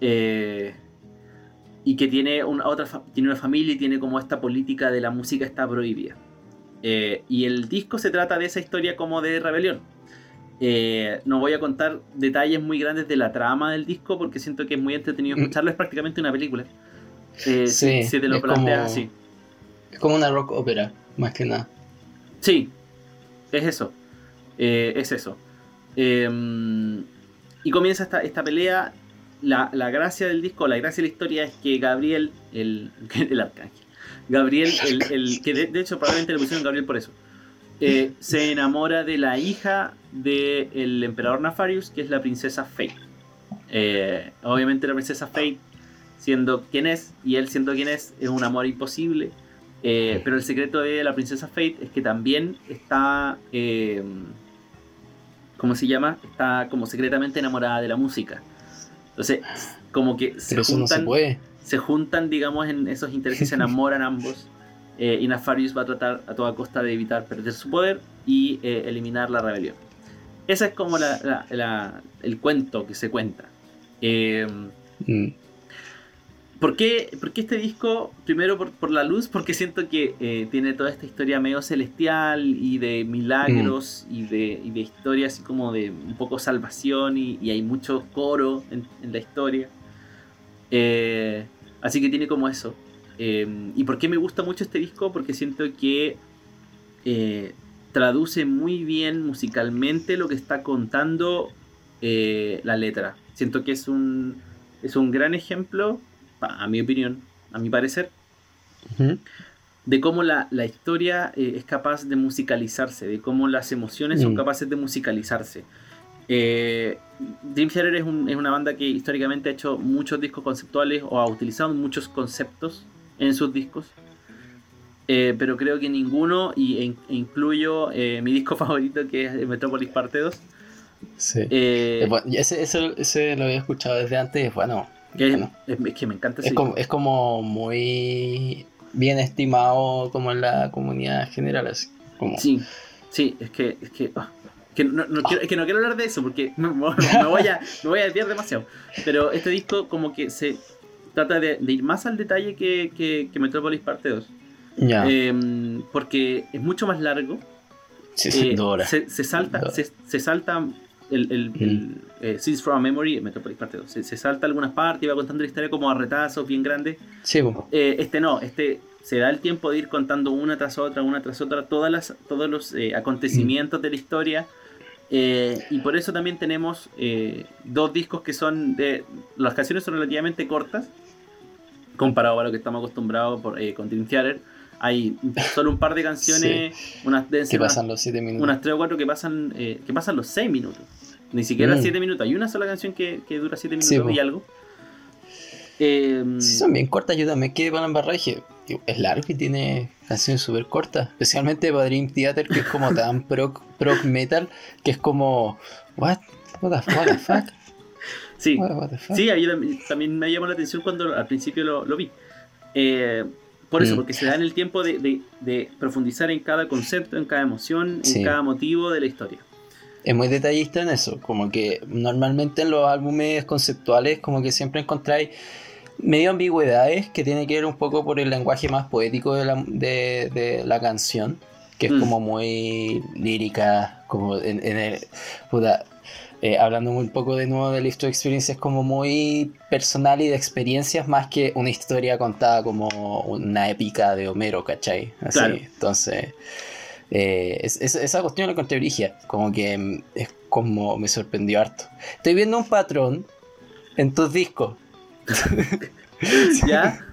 y que tiene una, otra, tiene una familia y tiene como esta política de la música está prohibida. Eh, y el disco se trata de esa historia como de rebelión. Eh, no voy a contar detalles muy grandes de la trama del disco porque siento que es muy entretenido mm. escucharlo. Es prácticamente una película. Eh, sí, si, te lo planteas así. Es como una rock ópera, más que nada. Sí, es eso. es eso. Em, y comienza esta, esta pelea. La, la, gracia del disco, la gracia de la historia es que Gabriel, el, (laughs) el arcángel, Gabriel, el, que de, hecho probablemente le pusieron Gabriel por eso, eh, se enamora de la hija del emperador Nefarius, que es la princesa Fate. Eh, obviamente la princesa Fate, siendo quien es, y él siendo quien es, es un amor imposible. Eh, pero el secreto de la princesa Fate es que también está, ¿cómo se llama? Está como secretamente enamorada de la música. Entonces, como que se eso no se puede se juntan, digamos, en esos intereses, se enamoran ambos. Eh, y Nefarious va a tratar a toda costa de evitar perder su poder y eh, eliminar la rebelión. Ese es como el cuento que se cuenta. Eh, mm. ¿Por, qué, este disco? Primero por, la luz, porque siento que tiene toda esta historia medio celestial y de milagros mm. y, de, y, de, historia así como de un poco salvación y, hay mucho coro en, en la historia. Eh, Así que tiene como eso. Em, ¿Y por qué me gusta mucho este disco? Porque siento que eh, traduce muy bien musicalmente lo que está contando eh, la letra. Siento que es un, es un gran ejemplo, a mi opinión, a mi parecer, de cómo la, historia eh, es capaz de musicalizarse, de cómo las emociones son mm. capaces de musicalizarse. Eh, Dream Theater es, una banda que históricamente ha hecho muchos discos conceptuales o ha utilizado muchos conceptos en sus discos. Eh, pero creo que ninguno, y, e, e incluyo eh, mi disco (laughs) favorito que es Metropolis Parte 2. Sí. Eh, ese, ese, lo había escuchado desde antes bueno. Es, que me encanta es como, es como muy bien estimado como en la comunidad general. Así, como... Sí, sí, es que, es que ah, que no, quiero, es que no quiero hablar de eso porque (laughs) me, voy a, me voy a desviar demasiado. Pero este disco como que se trata de, ir más al detalle que, que, Metropolis Parte 2. Em, porque es mucho más largo. Sí, eh, se, se, salta, se, se, salta el, el, mm. eh, from Memory, Metropolis Parte 2. Se, salta algunas partes y va contando la historia como a retazos bien grandes. Sí, eh, este no, este se da el tiempo de ir contando una tras otra, una tras otra, todas las, todos los acontecimientos de la historia eh, y por eso también tenemos eh, dos discos que son de. Las canciones son relativamente cortas, comparado a lo que estamos acostumbrados por, eh, con Dream Theater. Hay solo un par de (laughs) canciones, unas que pasan los 7 minutos. Unas 3 o 4 que pasan, que pasan los 6 minutos. Ni siquiera 7 mm. minutos. Hay una sola canción que, que dura 7 minutos y algo. sí, son bien cortas. Yo también quedé para embarrar es largo y tiene canciones súper cortas. Especialmente para Dream Theater, que es como (laughs) tan prog, metal, que es como, what? What the, fuck? Sí, sí también, me llamó la atención cuando al principio lo, vi. Eh, por eso, mm. porque se dan el tiempo de, profundizar en cada concepto, en cada emoción, en cada motivo de la historia. Es muy detallista en eso, como que normalmente en los álbumes conceptuales como que siempre encontráis medio ambigüedades que tiene que ver un poco por el lenguaje más poético de la, de, la canción, que es mm. como muy lírica, como en, el... Eh, hablando un poco de nuevo de Lift Experience, es como muy personal y de experiencias más que una historia contada como una épica de Homero, ¿cachai? Así, entonces... Eh, esa cuestión la encontré como que mm, es como me sorprendió harto. Estoy viendo un patrón en tus discos (laughs) ¿Ya? (laughs)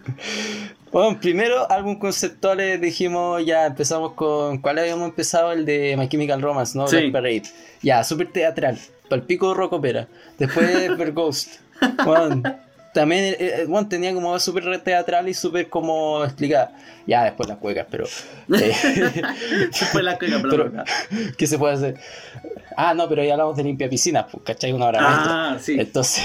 Bueno, primero álbum conceptuales dijimos, ya empezamos con. ¿Cuál habíamos empezado? El de My Chemical Romance, ¿no? Sí. Parade. Ya, súper teatral. Palpico rock opera. Después (laughs) Ver Ghost. Bueno, también eh, eh, bueno, tenía como súper teatral y súper como explicada. Ya, después las cuecas, pero. Eh, (laughs) después las cuecas, pero. ¿Qué se puede hacer? Ah, no, pero ya hablamos de limpia piscina, pues, ¿cachai? Una hora Ah, sí. Entonces.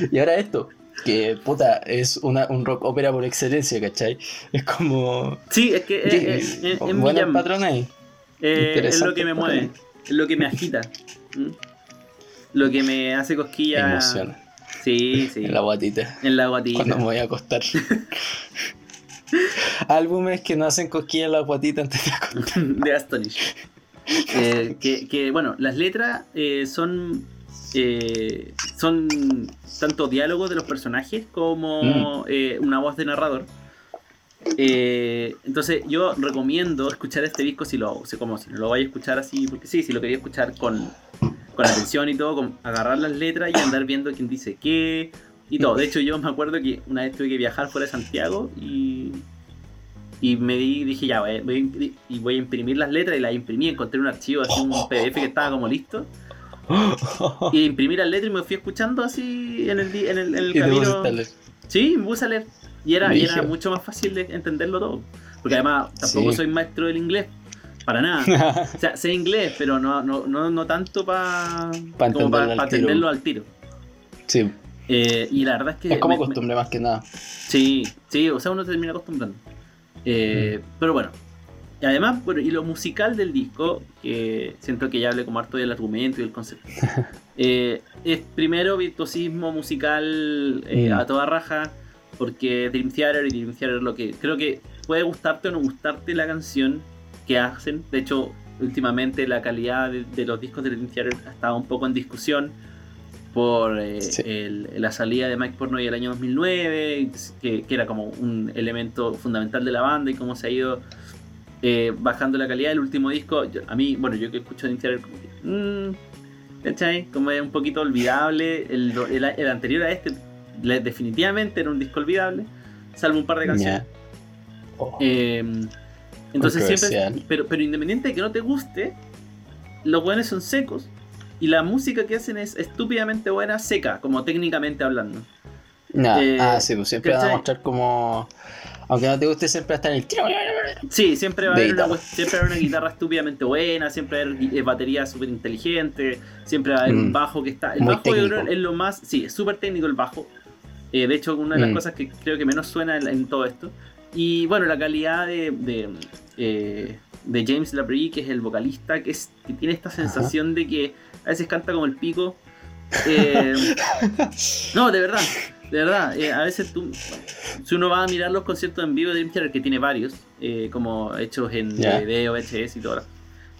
(laughs) y ahora esto, que puta, es una, un rock ópera por excelencia, ¿cachai? Es como. Sí, es que es, es, patrón ahí. Eh, es lo que me mueve, es lo que me agita, lo que me hace cosquillas. Emociona. Sí, sí. En la guatita. En la guatita. Cuando me voy a acostar. (laughs) Álbumes que no hacen cosquillas en la guatita antes de acostar. de Astonish. (laughs) Eh, que, que, bueno, las letras eh, son eh, son tanto diálogos de los personajes como mm. eh, una voz de narrador. Eh, entonces yo recomiendo escuchar este disco si lo como si no lo vaya a escuchar así, porque sí, si lo quería escuchar con, con atención y todo, con agarrar las letras y andar viendo quién dice qué y todo. De hecho yo me acuerdo que una vez tuve que viajar fuera de Santiago y, y me di, dije ya, voy, y voy a imprimir las letras y las imprimí, encontré un archivo, así un PDF que estaba como listo y imprimir las letras y me fui escuchando así en el, en el, en el camino. Sí, me puse a leer. Y era, y era mucho más fácil de entenderlo todo. Porque además tampoco soy maestro del inglés. Para nada. (laughs) o sea, sé inglés, pero no, no, no, no tanto para pa entenderlo al tiro. Sí. Eh, y la verdad es que. Es como costumbre más que nada. Sí, sí, o sea, uno se termina acostumbrando. Eh, mm. Pero bueno, y además, bueno, y lo musical del disco, que siento que ya hablé como harto del argumento y del concepto, (laughs) eh, es primero virtuosismo musical mm. a toda raja, porque Dream Theater y Dream Theater lo que creo que puede gustarte o no gustarte la canción que hacen. De hecho, últimamente la calidad de, los discos de Dream Theater ha estado un poco en discusión por eh, la salida de Mike Pornoy el año 2009, que, que, era como un elemento fundamental de la banda y cómo se ha ido eh, bajando la calidad. El último disco, a mí, bueno, yo que escucho de Interior, como que, mmm. Como es un poquito olvidable. El, el, anterior a este, definitivamente era un disco olvidable, salvo un par de canciones. Oh. Em, entonces siempre, pero, pero independiente de que no te guste, los buenos son secos y la música que hacen es estúpidamente buena, seca, como técnicamente hablando. Eh, ah, sí, pues siempre van a mostrar como Aunque no te guste, siempre estar en el. Sí, siempre va a haber una, guitarra. cuest- siempre va a haber una guitarra estúpidamente buena, siempre va a haber eh, batería súper inteligente, siempre va a haber un Mm. bajo que está. El Muy bajo técnico. es lo más. Sí, es súper técnico el bajo. Eh, de hecho, una de las Mm. cosas que creo que menos suena en, en todo esto. Y bueno, la calidad de, de, eh, de James Labrie, que es el vocalista, que, es, que tiene esta sensación de que a veces canta como el pico. Eh, (laughs) no, de verdad, de verdad. eh, a veces tú, si uno va a mirar los conciertos en vivo de Dream Theater, que tiene varios, como hechos en o VHS y todo,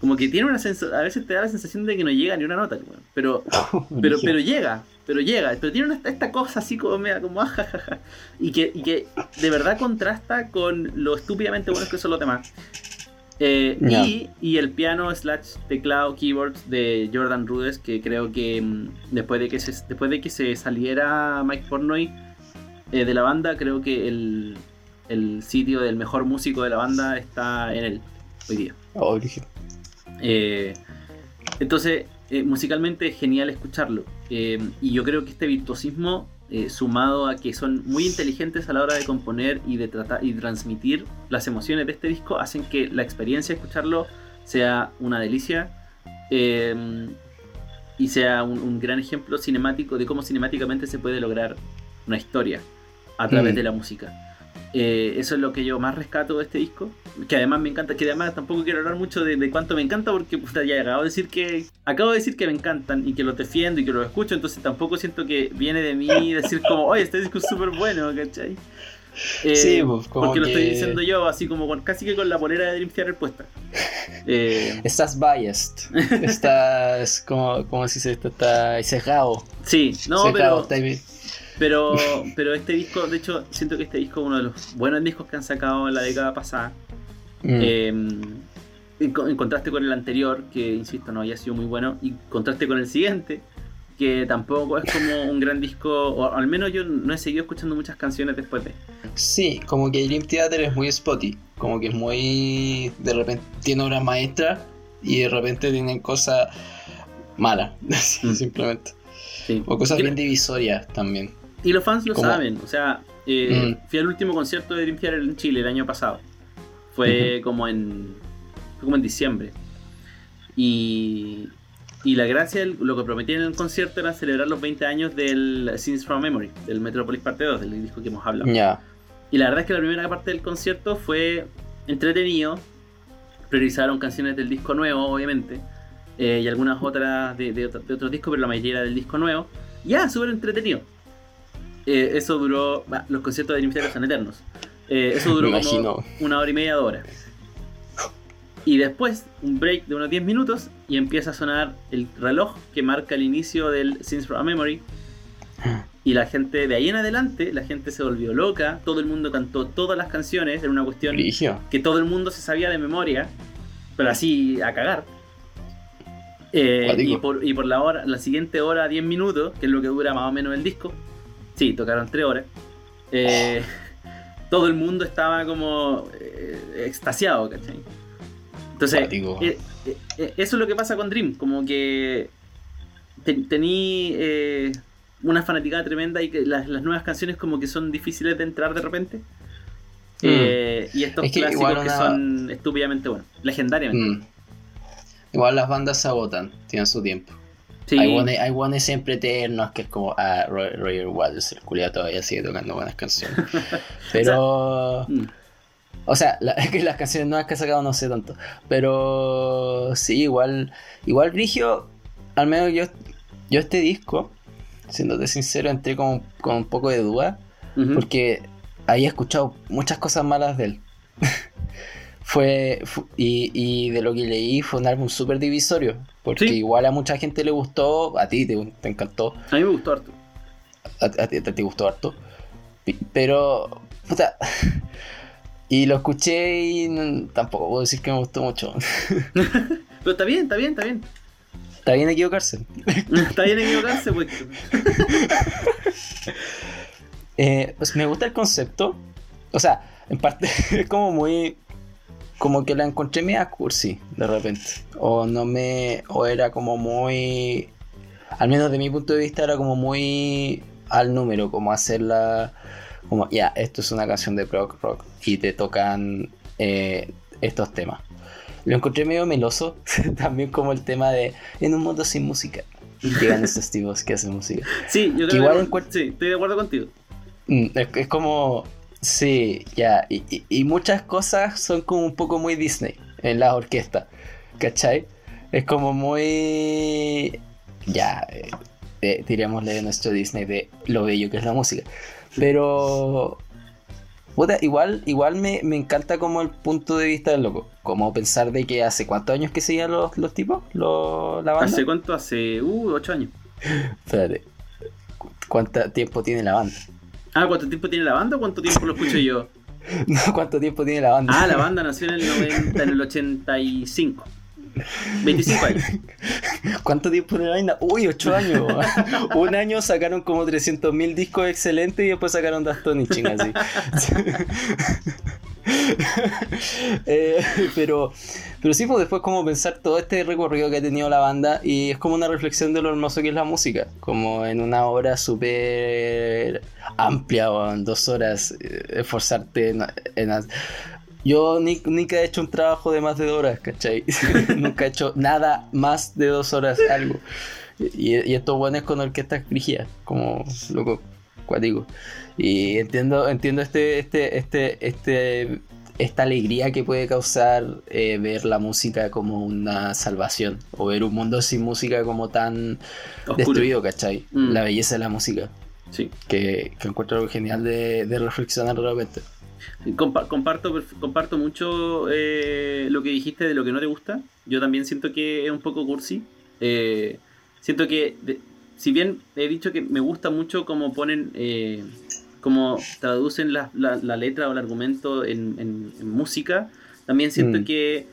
como que tiene una sensación, a veces te da la sensación de que no llega ni una nota, weón, pero, (laughs) pero, pero llega, pero llega, pero tiene una- esta cosa así como media, como ajajaja, y que, y que de verdad contrasta con lo estúpidamente buenos que son los demás. Eh, y, y el piano slash teclado keyboards de Jordan Rudess que creo que mm, después de que se, después de que se saliera Mike Portnoy eh, de la banda creo que el, el sitio del mejor músico de la banda está en él hoy día. Oh. Eh, entonces, eh, musicalmente es genial escucharlo. Eh, y yo creo que este virtuosismo, sumado a que son muy inteligentes a la hora de componer y de tratar y transmitir las emociones de este disco, hacen que la experiencia de escucharlo sea una delicia. y sea un, un gran ejemplo cinemático de cómo cinemáticamente se puede lograr una historia a través Mm. de la música. Eh, eso es lo que yo más rescato de este disco. Que además me encanta, que además tampoco quiero hablar mucho de, de cuánto me encanta, porque puta, ya acabo de decir que. Acabo de decir que me encantan y que los defiendo y que los escucho, entonces tampoco siento que viene de mí decir como, oye, este disco es súper bueno, ¿cachai? Eh, Sí, pues, como porque lo estoy que- diciendo yo, así como con, casi que con la polera de Dream Theater puesta. Eh, Estás biased. (laughs) Estás como, como si se esto está sesgado. sí, no, Sesgado, pero. está. Pero, (laughs) pero este disco, de hecho, siento que este disco es uno de los buenos discos que han sacado en la década pasada. Mm. Eh, en, co- en contraste con el anterior, que insisto, no había sido muy bueno, y contraste con el siguiente, que tampoco es como un gran disco, o al menos yo no he seguido escuchando muchas canciones después de. Sí, como que Dream Theater es muy spotty. Como que es muy. De repente tiene obras maestras y de repente tienen cosas malas. (laughs) Mm. Simplemente. Sí. O cosas bien divisorias también. Y los fans lo Como- saben, o sea, eh, Mm. fui al último concierto de Dream Theater en Chile el año pasado. Fue como en. Fue como en diciembre. Y. Y la gracia, lo que prometían en el concierto era celebrar los 20 años del Scenes from Memory, del Metropolis Parte 2, del disco que hemos hablado. Ya. Y la verdad es que la primera parte del concierto fue entretenido. Priorizaron canciones del disco nuevo, obviamente. eh, y algunas otras de, de, de otros discos, pero la mayoría era del disco nuevo. Ya, súper entretenido. Eh, eso duró. bah, los conciertos de Dream Theater son eternos. Eh, eso duró Me como imagino. una hora y media, dos horas. Y después, un break de unos 10 minutos y empieza a sonar el reloj que marca el inicio del Scenes from a Memory. Y la gente, de ahí en adelante, la gente se volvió loca. Todo el mundo cantó todas las canciones. Era una cuestión que todo el mundo se sabía de memoria, pero así a cagar. Eh, y, por, y por la hora, la siguiente hora, 10 minutos, que es lo que dura más o menos el disco, sí, tocaron 3 horas. eh, (laughs) todo el mundo estaba como eh, extasiado, ¿cachai? Entonces, eh, eh, eh, eso es lo que pasa con Dream, como que te- tení una fanaticada tremenda y que las, las nuevas canciones como que son difíciles de entrar de repente. Eh, y estos Mm. Es que clásicos que son estúpidamente buenos, legendariamente. Mm. Igual las bandas se agotan, tienen su tiempo. Sí, Hay guanes, hay guanes siempre eternos que es como, ah, Roy- Roger Waters, el culiado todavía sigue tocando buenas canciones. (laughs) Pero, Mm. o sea, la- (laughs) que las canciones nuevas que ha sacado no sé tanto. Pero sí, igual, igual Grigio, al menos yo, yo este disco, siéndote sincero, entré con, con un poco de duda. Ujú. porque había escuchado muchas cosas malas de él. (laughs) fue, fu- y, y de lo que leí fue un álbum súper divisorio, porque Sí. igual a mucha gente le gustó, a ti te, te encantó, A mí me gustó harto. a, a ti te, gustó harto, pero, puta, (laughs) y lo escuché y tampoco puedo decir que me gustó mucho. (laughs) Pero está bien, está bien, está bien. Está bien equivocarse. (laughs) está bien equivocarse, pues. Eh, pues me gusta el concepto. O sea, en parte es como muy. Como que la encontré media cursi de repente. O no me. O era como muy. Al menos de mi punto de vista era como muy al número. Como hacerla. Como, ya, esto es una canción de prog rock y te tocan eh, estos temas. Lo encontré medio meloso, (laughs) también como el tema de en un mundo sin música. Llegan estos (laughs) tipos que hacen música. Sí, yo creo igual que, sí, estoy de acuerdo contigo. Mm, es, como, sí, ya, y, muchas cosas son como un poco muy Disney en la orquesta, ¿cachai? Es como muy, ya, eh, eh, diríamosle de nuestro Disney de lo bello que es la música. Pero igual, igual me, encanta como el punto de vista del loco. Como pensar de que hace cuántos años que seguían los, los tipos, los, la banda. ¿Hace cuánto? Hace uh, ocho años. (laughs) Espérate. ¿Cuánto tiempo tiene la banda? Ah, ¿cuánto tiempo tiene la banda o cuánto tiempo lo escucho yo? (laughs) no, ¿cuánto tiempo tiene la banda? Ah, la banda nació en el 90, en el 85. 25 años. (laughs) ¿Cuánto tiempo en la vaina? Uy, 8 años. (laughs) Un año sacaron como 300.000 discos excelentes y después sacaron Das Ching así. (laughs) Eh, pero, pero sí, pues después como pensar todo este recorrido que ha tenido la banda y es como una reflexión de lo hermoso que es la música, como en una obra súper amplia o en dos horas, eh, esforzarte en, en, yo ni, nunca he hecho un trabajo de más de dos horas, ¿cachai? (laughs) nunca he hecho nada más de dos horas algo. Y, esto bueno es con orquestas rígidas, como loco, cuático. Y entiendo, entiendo este, este, este, este, esta alegría que puede causar eh, ver la música como una salvación. O ver un mundo sin música como tan destruido, ¿cachai? Mm. La belleza de la música. Sí. Que, que encuentro algo genial de, de reflexionar realmente comparto, comparto mucho eh, lo que dijiste de lo que no te gusta. Yo también siento que es un poco cursi. Eh, siento que, si bien he dicho que me gusta mucho cómo ponen, eh, cómo traducen la, la, letra o el argumento en, música, también siento mm. que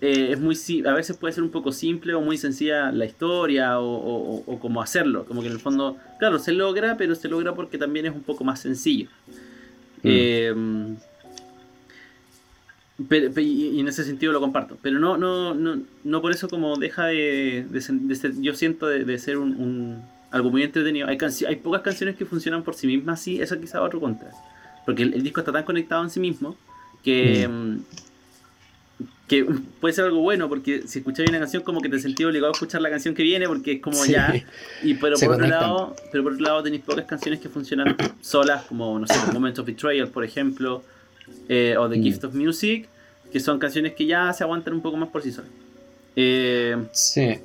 es muy a veces puede ser un poco simple o muy sencilla la historia o, o, cómo hacerlo. Como que en el fondo, claro, se logra, pero se logra porque también es un poco más sencillo. Mm. Em, y en ese sentido lo comparto. Pero no, no, no, no por eso como deja de, ser, yo siento de, ser un, algo muy entretenido. Hay, hay pocas canciones que funcionan por sí mismas, sí, eso quizá otro contra. Porque el, disco está tan conectado en sí mismo que, mm. que puede ser algo bueno, porque si escucháis una canción como que te sentís obligado a escuchar la canción que viene, porque es como ya. Y, pero, por otro lado, pero por otro lado tenéis pocas canciones que funcionan solas, como, no sé, (coughs) Moment of Betrayal, por ejemplo eh, o The mm. Gift of Music, que son canciones que ya se aguantan un poco más por sí solas. Eh, sí.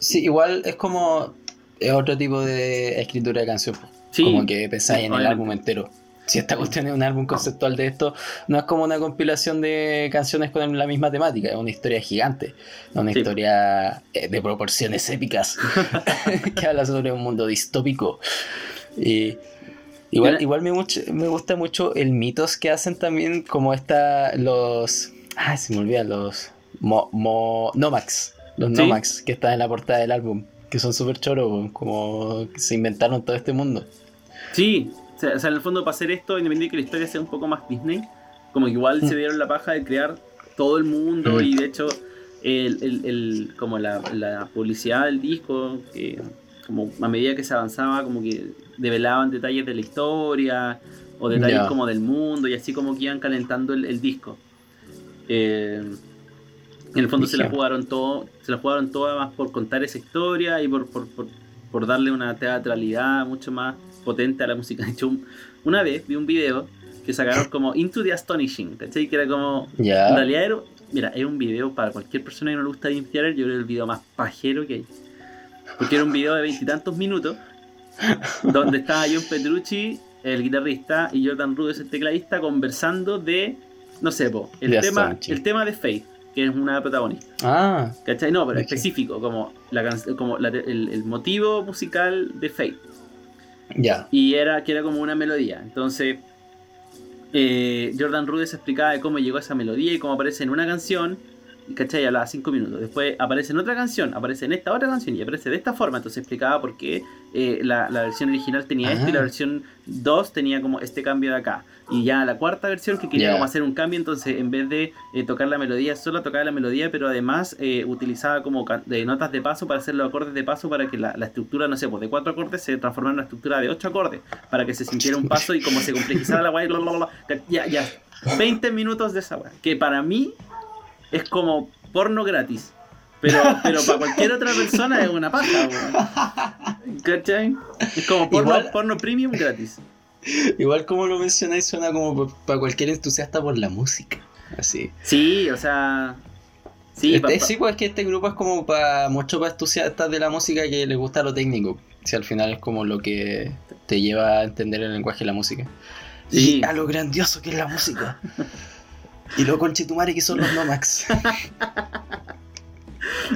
Sí, igual es como es otro tipo de escritura de canción. como que pensáis en el álbum entero. Si esta cuestión es un álbum conceptual de esto, no es como una compilación de canciones con la misma temática, es una historia gigante, una historia eh, de proporciones épicas (laughs) (laughs) que habla sobre un mundo distópico. Y Igual, igual me, me gusta mucho el mitos que hacen también, como esta, los. Ah, se me olvidan, los. Mo, Nomax. Los Nomax que están en la portada del álbum. Que son súper choros, como se inventaron todo este mundo. Sí, o sea, en el fondo para hacer esto, independientemente de que la historia sea un poco más Disney, como que igual se mm. dieron la paja de crear todo el mundo mm. y de hecho, el, el, el como la, la, publicidad del disco, que como a medida que se avanzaba, como que develaban detalles de la historia o detalles como del mundo y así como que iban calentando el, disco. Eh, en el fondo se la jugaron todo, se la jugaron todas más por contar esa historia y por, por, darle una teatralidad mucho más potente a la música. De hecho, una vez vi un video que sacaron como Into the Astonishing, ¿cachai? Que era como. En realidad era, mira, era un video para cualquier persona que no le gusta Jim yo creo que el video más pajero que hay. Porque era un video de veintitantos minutos donde estaba John Petrucci, el guitarrista, y Jordan Rudess, el tecladista, conversando de, no sé, el, tema, el tema de Faith, que es una protagonista. Ah. ¿Cachai? No, pero específico, como, la, como el, motivo musical de Faith. Ya. Y era que era como una melodía. Entonces, eh, Jordan Rudess explicaba de cómo llegó a esa melodía y cómo aparece en una canción ¿cachai? Hablaba 5 minutos. Después aparece en otra canción, aparece en esta otra canción y aparece de esta forma. Entonces explicaba por qué eh, la, la versión original tenía esto y la Ah. versión 2 tenía como este cambio de acá. Y ya la cuarta versión que quería Ya. como hacer un cambio, entonces en vez de eh, tocar la melodía, solo tocaba la melodía, pero además eh, utilizaba como de notas de paso para hacer los acordes de paso para que la, la estructura, no sé, pues de cuatro acordes se transformara en una estructura de ocho acordes, para que se sintiera un paso y como se complejizara la guay, ya, ya. 20 minutos de esa weá, que para mí es como porno gratis. Pero, pero para cualquier otra persona es una paja, weón. ¿Cachai? Es como porno, Igual- porno premium gratis. Igual como lo mencionáis, suena como para cualquier entusiasta por la música. Así. Sí, o sea. Sí, Este- sí, pues es que este grupo es como para mucho para entusiastas de la música que les gusta lo técnico. Si al final es como lo que te lleva a entender el lenguaje de la música. Sí. Y a lo grandioso que es la música. (laughs) y lo conchetumare que son los Nomax. (laughs)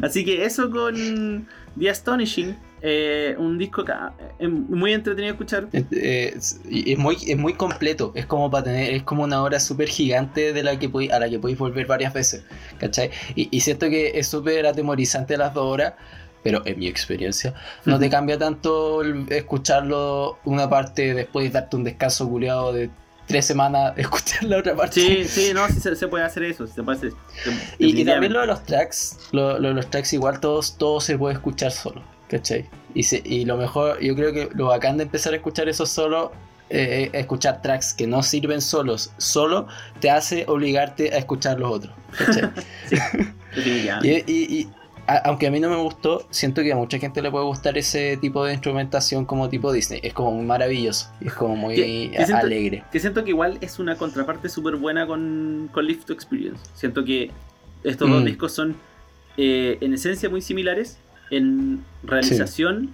Así que eso con The Astonishing. eh, un disco que ah, es muy entretenido de escuchar. Eh, es, y es muy, es muy completo. Es como para tener, es como una obra súper gigante de la que podéis- a la que podéis volver varias veces. ¿Cachai? Y, y siento que es súper atemorizante las dos horas. Pero en mi experiencia, no te cambia tanto el escucharlo una parte después darte un descanso culiado de tres semanas, (laughs) escuchar la otra parte. Sí, sí, no, sí se, se puede hacer eso. Se puede hacer, Y, y también lo de los tracks, lo, lo de los tracks igual todos, todo se puede escuchar solo, ¿cachai? Y, se- y lo mejor, yo creo que lo bacán de empezar a escuchar eso solo, eh, escuchar tracks que no sirven solos, solo te hace obligarte a escuchar los otros, (laughs) (laughs) y, y- y, a- aunque a mí no me gustó, siento que a mucha gente le puede gustar ese tipo de instrumentación como tipo Disney, es como muy maravilloso, es como muy Que- que siento- alegre. Que siento que igual es una contraparte súper buena con, con Live to Experience. Siento que estos dos Mm. discos son eh, en esencia muy similares, en realización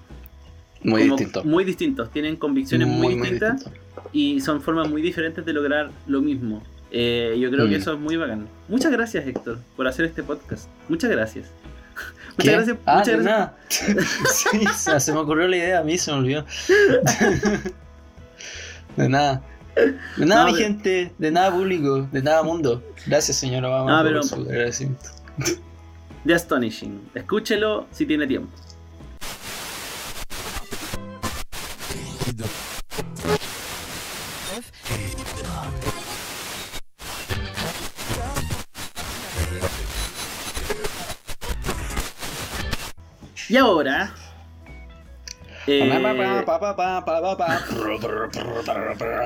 Muy distinto. muy distintos, tienen convicciones muy, distintas y son formas muy diferentes de lograr lo mismo. Eh, yo creo que Mm. eso es muy bacán. Muchas gracias Héctor por hacer este podcast. Muchas gracias. ¿Qué? Muchas gracias. Ah, muchas de gracias. nada. (laughs) sí, se, me ocurrió la idea, a mí se me olvidó. (laughs) de nada. De nada, No, mi pero- gente. De nada, público. De nada, mundo. Gracias, señora Obama, No, por pero- su agradecimiento. The Astonishing. Escúchelo si tiene tiempo. Y ahora. eh,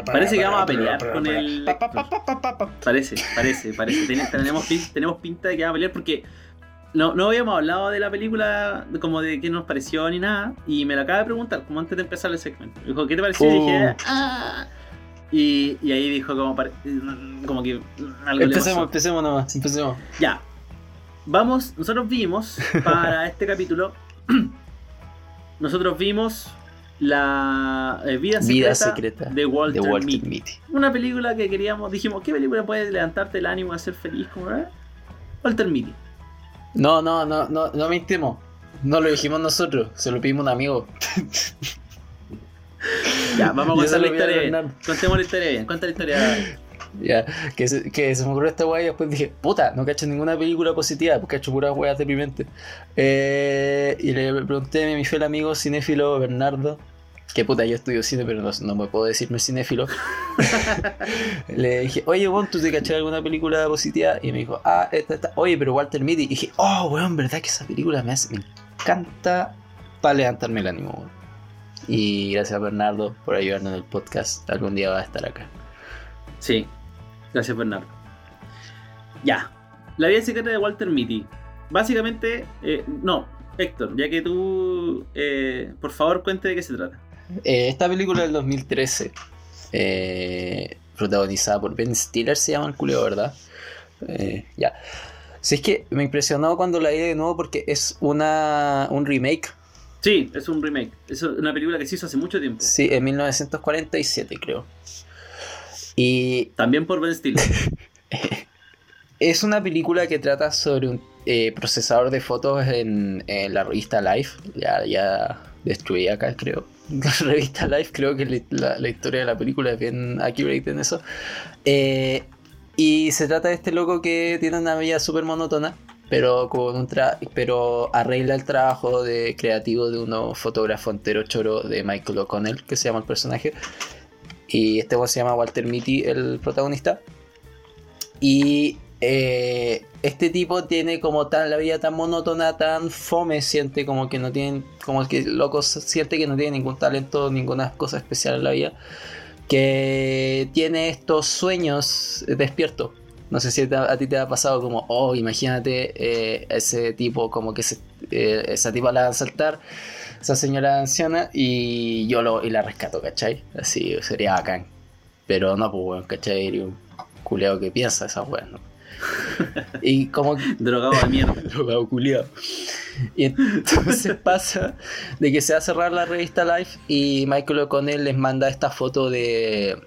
parece que vamos a pelear con el. Parece, parece, parece. Ten- tenemos, pin- tenemos pinta de que vamos a pelear porque no, no habíamos hablado de la película, de como de qué nos pareció ni nada. Y me lo acaba de preguntar, como antes de empezar el segmento. Me dijo, ¿qué te pareció? Y dije. "Ah". Y, y ahí dijo, como, como que algo le Empecemos, empecemos nomás. Empecemos. Ya. Vamos, nosotros vimos para este capítulo. (clears throat) nosotros vimos la eh, vida, secreta Vida secreta de Walter, de Walter Mitty. Mitty. Una película que queríamos, dijimos, ¿qué película puede levantarte el ánimo a ser feliz? Como, eh? Walter Mitty. No, no, no, no, no mintimos. No lo dijimos nosotros, se lo pedimos a un amigo. (laughs) Ya, vamos a (laughs) contar la historia bien. Contemos la historia bien. Cuenta la historia. (laughs) Ya, que se, me ocurrió esta weá y después dije, puta, no cacho ninguna película positiva, porque cacho puras weas deprimentes. Eh, y le pregunté a mi fiel amigo cinéfilo Bernardo, que puta, yo estudio cine, pero no, no me puedo decirme cinéfilo. (laughs) le dije, oye, weón, ¿tú te cachas alguna película positiva? Y me dijo, ah, esta, esta. Oye, pero Walter Mitty. Y dije, oh, weón, ¿verdad que esa película me, hace, me encanta para levantarme el ánimo, weón? Y gracias a Bernardo por ayudarnos en el podcast. Algún día va a estar acá. Sí. Gracias, Bernardo. Ya. La vida secreta de Walter Mitty. Básicamente, eh, no, Héctor, ya que tú, eh, por favor, cuente de qué se trata. Eh, esta película del 2013, eh, protagonizada por Ben Stiller, se llama el culeo, ¿verdad? Eh, ya. Si es que me impresionó cuando la vi de nuevo porque es una, un remake, Sí, es un remake. Es una película que se hizo hace mucho tiempo. sí, en 1947 creo. Y También por Ben Stiller. (laughs) es una película que trata sobre un eh, procesador de fotos en, en la revista Life, ya, ya destruí acá creo. (laughs) La revista Life, creo que la, la- la historia de la película es bien accurate en eso. Eh, y se trata de este loco que tiene una vida súper monótona pero con un tra pero arregla el trabajo de creativo de uno fotógrafo entero choro de Michael O'Connell, que se llama el personaje. Y este se llama Walter Mitty, el protagonista. Y eh, este tipo tiene como tan la vida tan monótona, tan fome, siente como que no tiene, como que loco siente que no tiene ningún talento, ninguna cosa especial en la vida, que tiene estos sueños despiertos. No sé si a ti te ha pasado como, oh, imagínate eh, ese tipo, como que eh, esa tipa la va a saltar, esa señora anciana, y yo lo, y la rescato, ¿cachai? Así sería bacán. Pero no, pues, bueno, ¿cachai? Un culeado que piensa esa weón, ¿no? y como. (laughs) Drogado de mierda. (laughs) Drogado culiado. Y entonces (laughs) pasa de que se va a cerrar la revista Life y Michael O'Connell les manda esta foto de.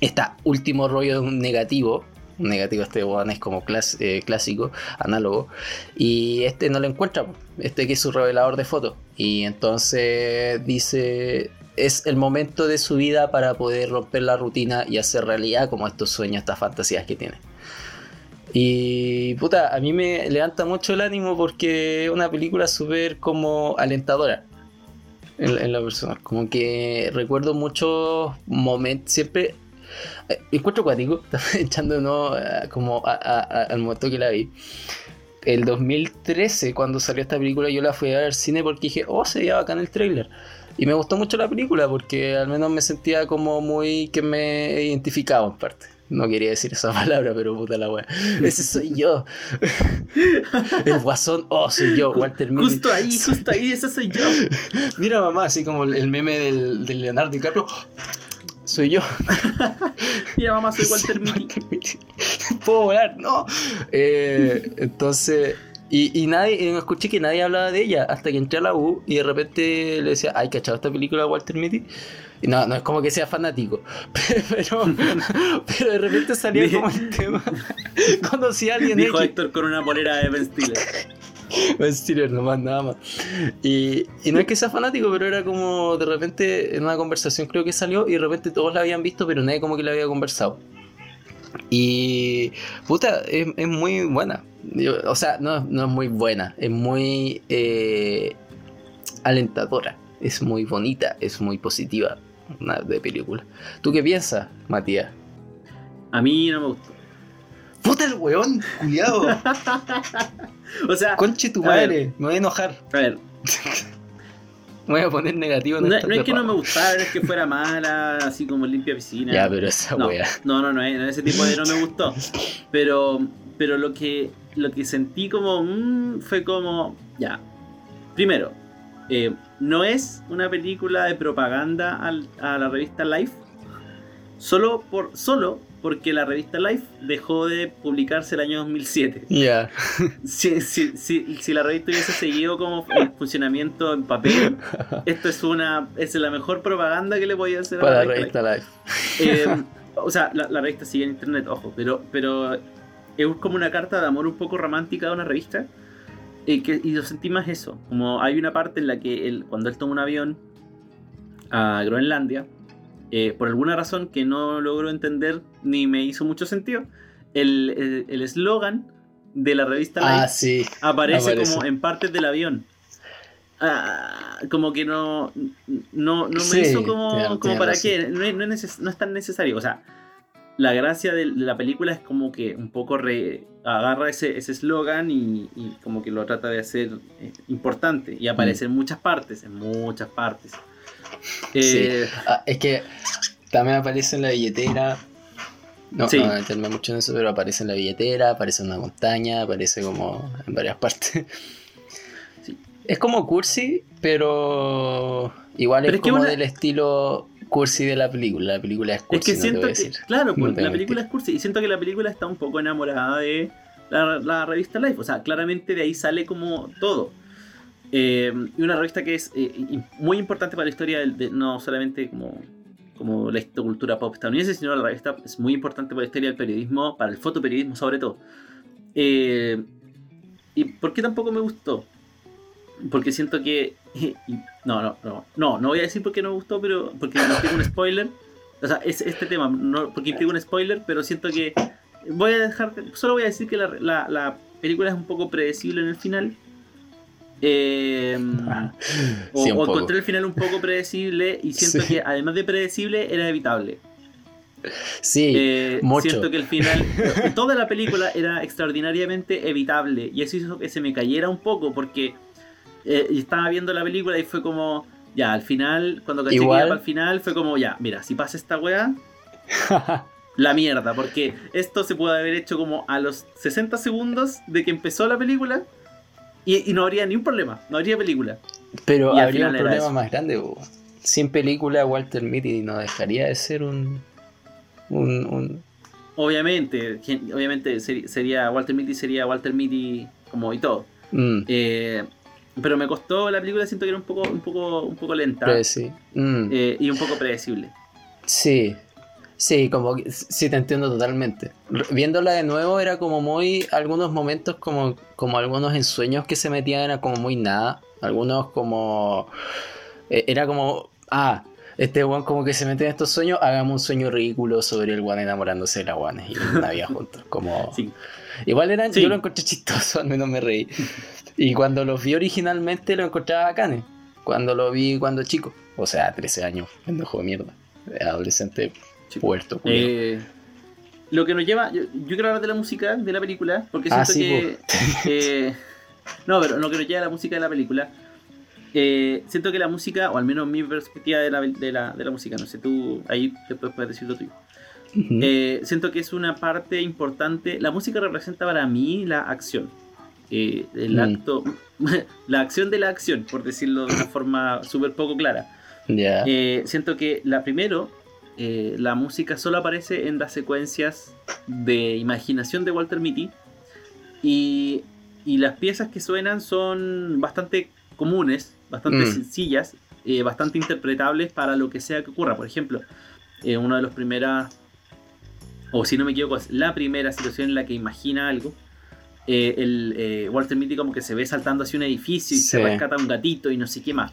Esta último rollo de un negativo. Negativo este one es como eh, clásico, análogo. Y este no lo encuentra. Este que es su revelador de fotos. Y entonces dice es el momento de su vida para poder romper la rutina y hacer realidad como estos sueños, estas fantasías que tiene. Y puta, a mí me levanta mucho el ánimo porque es una película súper como alentadora en, la persona. Como que recuerdo muchos momentos, siempre encuentro cuático, (laughs) echando no como al momento que la vi. El 2013, cuando salió esta película, yo la fui a ver al cine porque dije, oh, se veía bacán el trailer. Y me gustó mucho la película porque al menos me sentía como muy que me identificaba en parte. No quería decir esa (laughs) palabra, pero puta la wea. Ese soy yo. (laughs) El guasón, oh, soy yo, Walter Mitty. Justo ahí, justo ahí, ese soy yo. Mira, mamá, así como el meme del, del Leonardo DiCaprio. Soy yo. (laughs) Mira, mamá, soy Walter Mitty. Puedo volar, no. Eh, entonces, y, y nadie, escuché que nadie hablaba de ella hasta que entré a la U y de repente le decía, ay, ¿cachado esta película de Walter Mitty? No, no es como que sea fanático, (laughs) pero, pero de repente salía como el tema. (laughs) Conocí a alguien. Dijo Héctor con una polera de Ben Stiller. (laughs) Ben Stiller, nomás, nada más. Y, y, no es que sea fanático, pero era como de repente en una conversación creo que salió y de repente todos la habían visto, pero nadie como que la había conversado. Y puta, es, es muy buena. o sea, no, no, es muy buena, es muy eh, alentadora, es muy bonita, es muy positiva de película. ¿Tú qué piensas, Matías? A mí no me gustó. ¡Puta el weón, culiado! (laughs) o sea. Conche tu madre, me voy a enojar. A ver. (laughs) me voy a poner negativo. No, no es que no me gustara, es que fuera mala, así como limpia piscina. Ya, pero esa no, wea. No, no, no, ese tipo de no me gustó. (laughs) Pero, pero lo que, lo que sentí como. Mmm, fue como. Ya. Primero, eh, no es una película de propaganda a la revista Life. Solo, por, solo porque la revista Life dejó de publicarse el año 2007. Ya. (laughs) Si, si, la revista hubiese seguido como en funcionamiento en papel, (laughs) esto es una es la mejor propaganda que le podía hacer a la, revista, Life. Eh, (laughs) o sea, la, revista sigue en internet, ojo, pero, pero es como una carta de amor un poco romántica de una revista y, que, y yo sentí más eso. Como hay una parte en la que él, cuando él toma un avión a Groenlandia, eh, por alguna razón que no logro entender ni me hizo mucho sentido, el eslogan de la revista ah, Life aparece, como en partes del avión. Ah, como que no, no, no me hizo como, como para qué, no, no, es, no es tan necesario. O sea, la gracia de la película es como que un poco agarra ese eslogan y, como que lo trata de hacer eh, importante y aparece en muchas partes, en muchas partes. Eh, ah, es que también aparece en la billetera. No, no voy a meterme mucho en eso, pero aparece en la billetera, aparece en una montaña, aparece como en varias (laughs) partes. Es como cursi, pero igual es, como del estilo cursi de la película. La película es cursi. Es que siento que, claro, pues, la película es cursi. Y siento que la película está un poco enamorada de la, revista Life. O sea, claramente de ahí sale como todo. Eh, y una revista que es eh, muy importante para la historia, de, no solamente como, como la cultura pop estadounidense, sino la revista es muy importante para la historia del periodismo, para el fotoperiodismo sobre todo. Eh, ¿Y por qué tampoco me gustó? Porque siento que (laughs) no, no, no, no, no voy a decir por qué no me gustó, pero porque implica un spoiler. O sea, es este tema, no, porque implica un spoiler, pero siento que voy a dejar, solo voy a decir que la, película es un poco predecible en el final. Eh, (laughs) o, Sí, encontré el final un poco predecible y siento Sí. que además de predecible era evitable. Sí, Eh, mucho. Siento que el final, (laughs) toda la película era extraordinariamente evitable y eso hizo que se me cayera un poco porque eh, estaba viendo la película y fue como, ya, al final, cuando caché que iba el final, fue como, ya, mira, si pasa esta weá, (laughs) la mierda, porque esto se puede haber hecho como a los 60 segundos de que empezó la película y, y no habría ni un problema, no habría película. Pero y habría un problema más grande. po. Sin película, Walter Mitty no dejaría de ser un. un, un- Obviamente, obviamente sería Walter Mitty, sería Walter Mitty como y todo. mm, Eh, pero me costó la película, siento que era un poco, un poco, un poco lenta sí. Mm, eh, y un poco predecible. sí. Sí, como sí te entiendo totalmente. Viéndola de nuevo era como muy algunos momentos como como algunos ensueños que se metían era como muy nada, algunos como eh, era como ah, este weón como que se mete en estos sueños, hagamos un sueño ridículo sobre el weón enamorándose de la weón y una vida (laughs) juntos, como Sí. Igual eran, Sí. yo lo encontré chistoso, al menos me reí. Y cuando los vi originalmente lo encontraba bacanes. Cuando lo vi cuando chico. O sea, 13 años, pendejo de mierda. Adolescente Sí. puerto. Eh, lo que nos lleva, yo, yo quiero hablar de la música de la película, porque Ah, siento sí, que... eh, no, pero lo que nos lleva a la música de la película, eh, siento que la música, o al menos mi perspectiva de la, de la, de la música, no sé, tú ahí después puedes decir lo tuyo. Eh, siento que es una parte importante. La música representa para mí la acción. Eh, el Mm. acto. (laughs) la acción de la acción, por decirlo de una forma súper poco clara. ya. Eh, siento que la primero, eh, la música solo aparece en las secuencias de imaginación de Walter Mitty. Y, y las piezas que suenan son bastante comunes, bastante Mm. sencillas, eh, bastante interpretables para lo que sea que ocurra. Por ejemplo, eh, una de las primeras, o si no me equivoco, es la primera situación en la que imagina algo. eh, el eh, Walter Mitty como que se ve saltando hacia un edificio y se rescata un gatito y no sé qué más.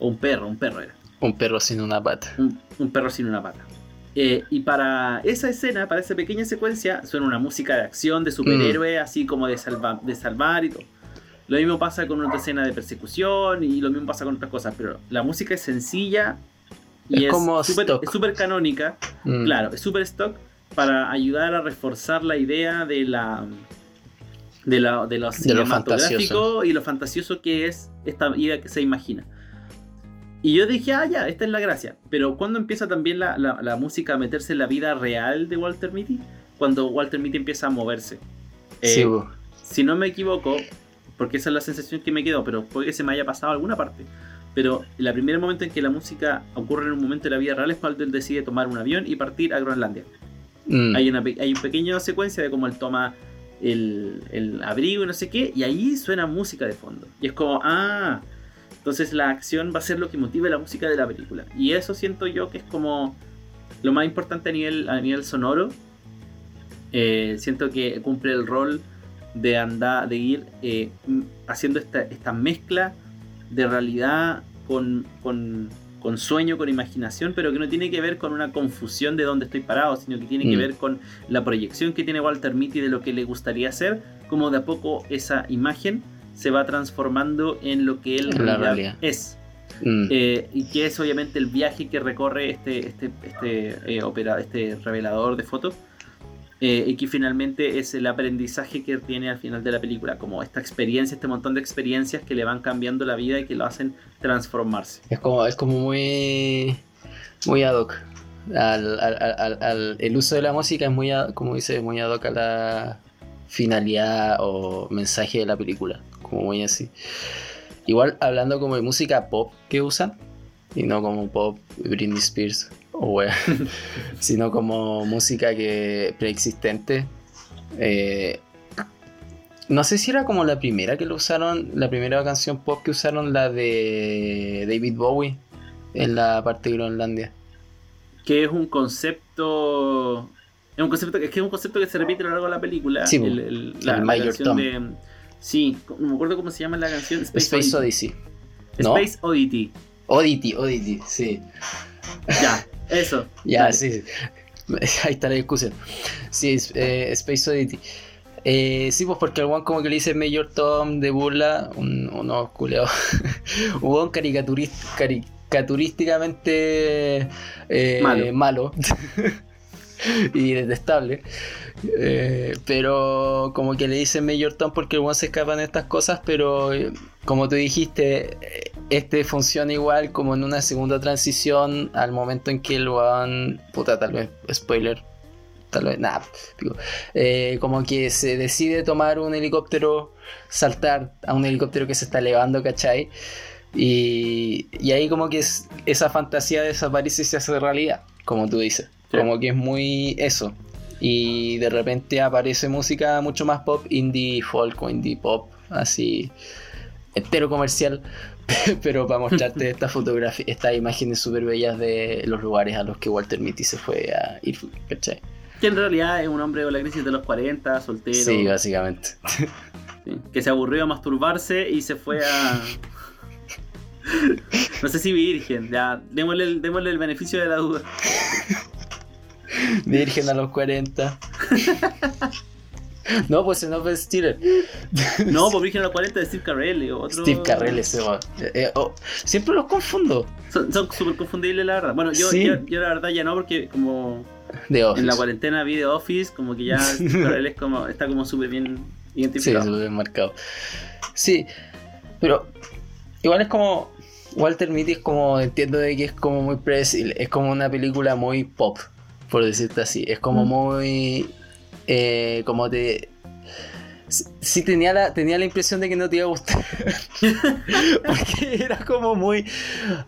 O un perro, un perro era Un perro sin una pata. un, un perro sin una pata. Eh, y para esa escena, para esa pequeña secuencia, suena una música de acción, de superhéroe, así como de, salva- de salvar y todo. Lo mismo pasa con otra escena de persecución y lo mismo pasa con otras cosas, pero la música es sencilla y Es es como súper canónica, Mm. claro, es súper stock para ayudar a reforzar la idea de la de, la, de lo De lo cinematográfico y lo fantasioso que es esta vida que se imagina. Y yo dije, ah, ya, esta es la gracia. Pero cuando empieza también la, la- la música a meterse en la vida real de Walter Mitty? Cuando Walter Mitty empieza a moverse. Sí, Eh, bo. si no me equivoco, porque esa es la sensación que me quedó, pero puede que se me haya pasado alguna parte. Pero el primer momento en que la música ocurre en un momento de la vida real es cuando él decide tomar un avión y partir a Groenlandia. Mm. Hay una, hay una pequeña secuencia de cómo él toma el, el abrigo y no sé qué, y ahí suena música de fondo. Y es como, ah, entonces la acción va a ser lo que motive la música de la película. Y eso siento yo que es como lo más importante a nivel, a nivel sonoro. Eh, siento que cumple el rol de andar, de ir eh, haciendo esta, esta mezcla de realidad con, con, con sueño, con imaginación, pero que no tiene que ver con una confusión de dónde estoy parado, sino que tiene que Mm. ver con la proyección que tiene Walter Mitty de lo que le gustaría hacer, como de a poco esa imagen se va transformando en lo que él la realidad es. Mm. Eh, y que es obviamente el viaje que recorre este, este, este, eh, opera- este revelador de fotos. eh, y que finalmente es el aprendizaje que tiene al final de la película, como esta experiencia, este montón de experiencias que le van cambiando la vida y que lo hacen transformarse. Es como, es como muy, muy ad hoc. Al, al- al- al- al- el uso de la música es muy, ad- como dice, muy ad hoc a la finalidad o mensaje de la película. Como muy así. Igual hablando como de música pop que usan, y no como pop Britney Spears o wea, (laughs) sino como música que preexistente. Eh, no sé si era como la primera que lo usaron, la primera canción pop que usaron, la de David Bowie en la parte de Groenlandia. Que es un concepto. Es un concepto, es que es un concepto que se repite a lo largo de la película. Sí, el, el- la, el Major Tom. de. Sí, no me acuerdo cómo se llama la canción. Space Odyssey. ¿no? Space Oddity. Oddity, Oddity, sí. Ya, eso. (laughs) Ya, Dale. sí. (laughs) Ahí está la discusión. Sí, eh, Space Oddity. Eh, sí, pues porque el one como que le dice Mayor Tom de burla, un, unos culeados, un one (laughs) caricaturísticamente eh, Malo. malo. Y detestable. Eh, pero como que le dicen Mayor Tom porque el se escapa en estas cosas, pero eh, como tú dijiste, este funciona igual como en una segunda transición al momento en que el one, puta, tal vez, spoiler, tal vez, nada, eh, como que se decide tomar un helicóptero, saltar a un helicóptero que se está elevando, ¿cachai? Y, y ahí como que es- esa fantasía desaparece y se hace realidad, como tú dices. Como que es muy eso. Y de repente aparece música mucho más pop, indie folk o indie pop, así entero comercial, (laughs) pero para mostrarte (laughs) esta fotografía, estas imágenes súper bellas de los lugares a los que Walter Mitty se fue a ir, ¿cachai? Que en realidad es un hombre con la crisis de los 40, soltero, Sí, básicamente. sí, que se aburrió a masturbarse y se fue a... (laughs) no sé si virgen, ya, démosle démosle el beneficio de la duda. Virgen a los 40. (laughs) no, pues en Open Steeler. No, pues virgen a los 40 de Steve Carell, otro... Steve Carrell ese weón. Eh, eh, oh, siempre los confundo. Son súper confundibles, la verdad. Bueno, yo, Sí. yo, yo la verdad ya no, porque como De Office. en la cuarentena vi The Office, como que ya (laughs) Steve Carell es como, está como súper bien Sí, identificado. súper marcado. Sí, pero igual es como. Walter Mitty es como. Entiendo de que es como muy predecible. Es como una película muy pop, por decirte así. Es como Mm. muy. eh, como te. Sí- tenía la, tenía la impresión de que no te iba a gustar. (laughs) Porque era como muy.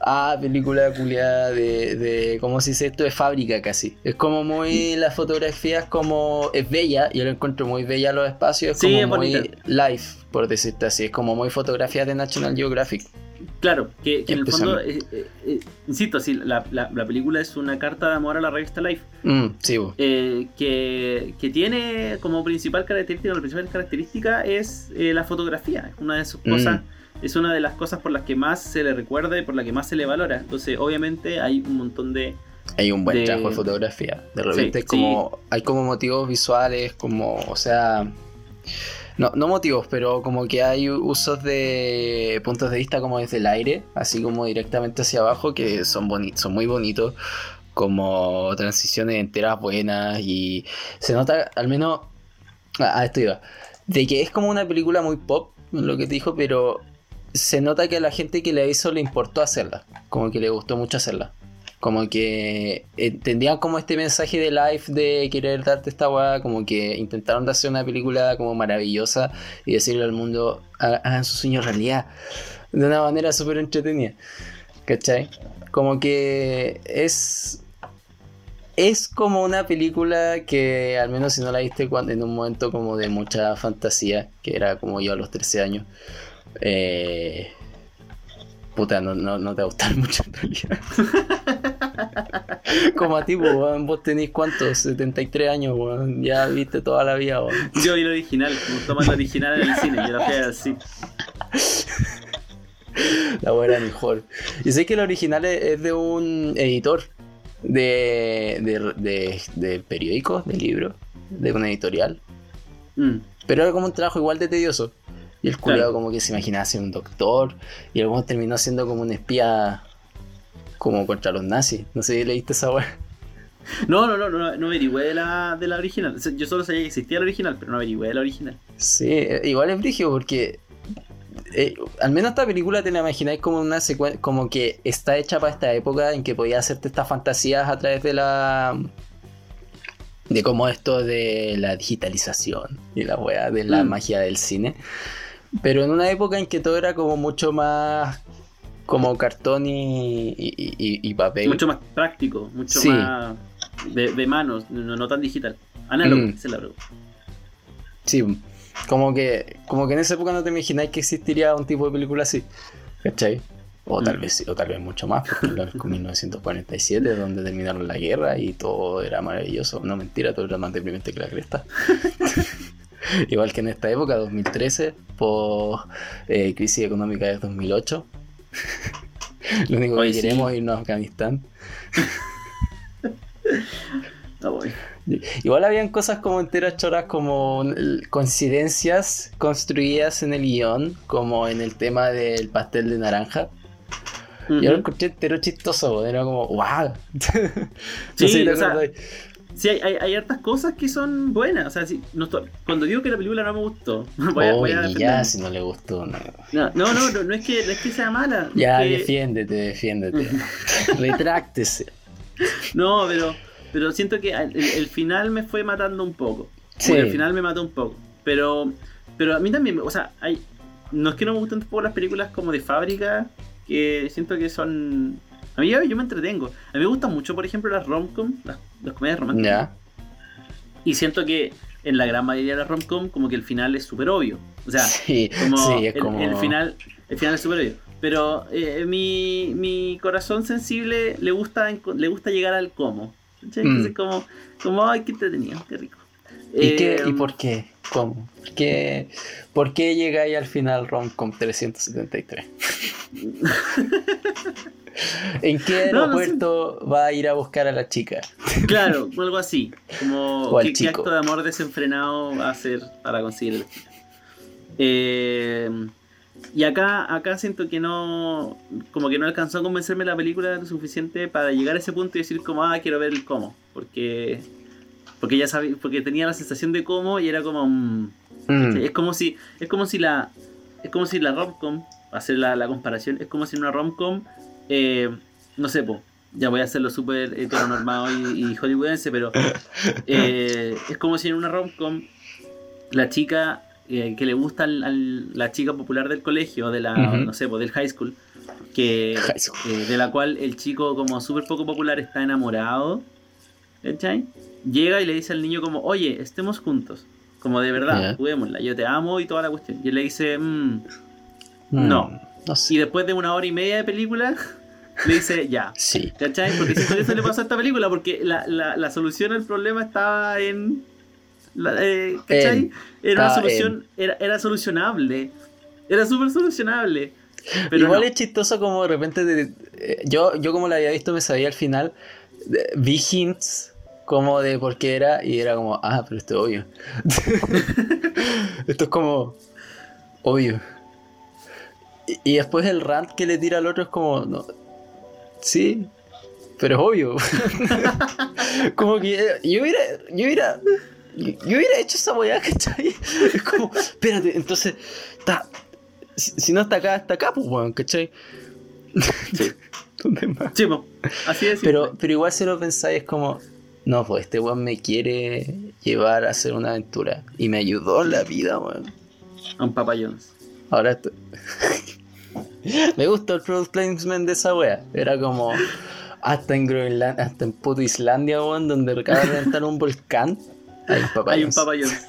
Ah, película culiada de, de. ¿Cómo se dice esto? De fábrica casi. Es como muy. La fotografía es como. Es bella. Yo lo encuentro muy bella los espacios. Es Sí, como es muy bonita. live, por decirte así. Es como muy fotografía de National Geographic. Claro, que, que en el fondo, eh, eh, eh, insisto, sí, la, la- la película es una carta de amor a la revista Life, Mm, sí, que, que tiene como principal característica, la principal característica es eh, la fotografía, una de sus Mm. cosas, es una de las cosas por las que más se le recuerda y por la que más se le valora. Entonces, obviamente, hay un montón de... Hay un buen de- trabajo de fotografía. De repente Sí, es como. Hay como motivos visuales, como. O sea. No, no motivos, pero como que hay usos de puntos de vista como desde el aire, así como directamente hacia abajo, que son, boni- son muy bonitos, como transiciones enteras buenas y se nota, al menos, a a esto iba, de que es como una película muy pop, lo que te dijo, pero se nota que a la gente que la hizo le importó hacerla, como que le gustó mucho hacerla. Como que entendían como este mensaje de life de querer darte esta weá, como que intentaron hacer una película como maravillosa y decirle al mundo, "Ha- hagan su sueño realidad, de una manera súper entretenida. ¿Cachai? Como que es... Es como una película que, al menos si no la viste cuando, en un momento como de mucha fantasía, que era como yo a los 13 años, eh, puta, no, no, no te va a gustar (laughs) mucho en realidad. (laughs) Como a ti, weón, vos tenés cuántos, 73 años, weón, ya viste toda la vida, weón. (laughs) Yo vi el original, me gustó más el original en el cine, yo la fui así. La era mejor. Y sé que el original es de un editor de, de, de, de periódicos, de libros, de una editorial. Mm. Pero era como un trabajo igual de tedioso. Y el culiado Claro. como que se imaginaba ser un doctor. Y weón terminó siendo como un espía como contra los nazis. No sé si leíste esa weá. No, no, no, no, no averigüé de la, de la original. Yo solo sabía que existía la original, pero no averigüé de la original. Sí, eh, igual es brígido porque eh, al menos esta película te la imagináis como una secuencia, como que está hecha para esta época en que podía hacerte estas fantasías a través de la de como esto de la digitalización y la weá de la Mm. magia del cine. Pero en una época en que todo era como mucho más como cartón y, y- y- y papel. Mucho más práctico, mucho Sí. más de, de manos, no, no tan digital. Análogo, Mm. es la pregunta. Sí, como que, como que en esa época no te imagináis que existiría un tipo de película así, ¿cachai? O tal Mm. vez o tal vez mucho más, porque es como 1947, donde terminaron la guerra y todo era maravilloso. No mentira, todo era más deprimente que la cresta. (laughs) Igual que en esta época, 2013, por eh, crisis económica de 2008. (laughs) Lo único que Oye, sí. queremos es irnos a Afganistán. (laughs) No voy. Igual habían cosas como enteras choras, como coincidencias construidas en el guion, como en el tema del pastel de naranja. Yo lo encontré entero chistoso, era como, wow. (laughs) Sí, Sí, o sea, Sí, hay, hay, hay hartas cosas que son buenas. O sea, no estoy- cuando digo que la película no me gustó, (laughs) voy a, voy a ya, defenderme. si no le gustó, no. No, no, no, no, no es que, no es que sea mala. Ya, que- defiéndete, defiéndete. (laughs) Retráctese. No, pero, pero siento que el, el final me fue matando un poco. Sí. El final me mató un poco. Pero, pero a mí también, o sea, hay, no es que no me gusten tampoco las películas como de fábrica, que siento que son... A mí yo, yo me entretengo. A mí me gustan mucho, por ejemplo, las rom-com, las, las comedias románticas. Ya. Y siento que en la gran mayoría de las rom-com como que el final es súper obvio. O sea, (laughs) Sí, como, sí, es el, como. el final el final es súper obvio. Pero eh, mi, mi corazón sensible le gusta le gusta llegar al cómo. Mm. Como, como ay qué entretenido, qué rico. ¿Y, qué, ¿Y Eh, por qué? ¿Cómo? ¿Por qué, ¿Por qué llegáis al final Romcom 373? (laughs) ¿En qué No, no sé. aeropuerto va a ir a buscar a la chica? Claro, algo así. Como (laughs) qué, acto de amor desenfrenado va a hacer para conseguir el eh, Y acá, acá siento que no. Como que no alcanzó a convencerme la película lo suficiente para llegar a ese punto y decir como, ah, quiero ver el cómo. Porque. Porque ya sabía, porque tenía la sensación de cómo y era como. mm, Mm, es como si. Es como si la. Es como si la romcom. Hacer la, la comparación. Es como si en una romcom. Eh, no sé, po. Ya voy a hacerlo súper heteronormado y, y hollywoodense, pero. (laughs) eh, es como si en una romcom. La chica. Eh, que le gusta al- al- la chica popular del colegio, de la, no sé, po, del high school, que, High school. eh, de la cual el chico como súper poco popular está enamorado, ¿cachai? Llega y le dice al niño como, oye, estemos juntos, como de verdad, juguémosla, yo te amo y toda la cuestión. Y él le dice, "Mm". mm, no. No sé. y después de una hora y media de película, (laughs) le dice, ya. Sí. ¿Cachai? Porque siento que eso le pasó a esta película, porque la, la, la solución al problema estaba en... la- eh, ¿Cachai? Era una solución, era, era solucionable. Era súper solucionable. Pero Igual no. es chistoso como de repente de- eh, yo, yo como la había visto me sabía al final de- vi hints como de por qué era y era como ah pero esto es obvio (laughs) esto es como obvio y, y después el rant que le tira al otro es como no, sí pero es obvio (laughs) como que eh, yo hubiera yo hubiera yo yo hubiera hecho esa weá, ¿cachai? (laughs) Es como, espérate, entonces, está, si, si no está acá, está acá, pues, weón, ¿cachai? (laughs) ¿Dónde más? Sí, po, así es. Pero, pero igual si lo pensáis es como, no, pues este weón me quiere llevar a hacer una aventura y me ayudó en la vida, weón. A un Papa Jones. Ahora esto... (laughs) me gustó el product placement de esa wea. Era como, hasta en Groenlandia, hasta en puto Islandia, weón, donde acaba de reventar un volcán. Hay un papá. Hay un Papa Jones.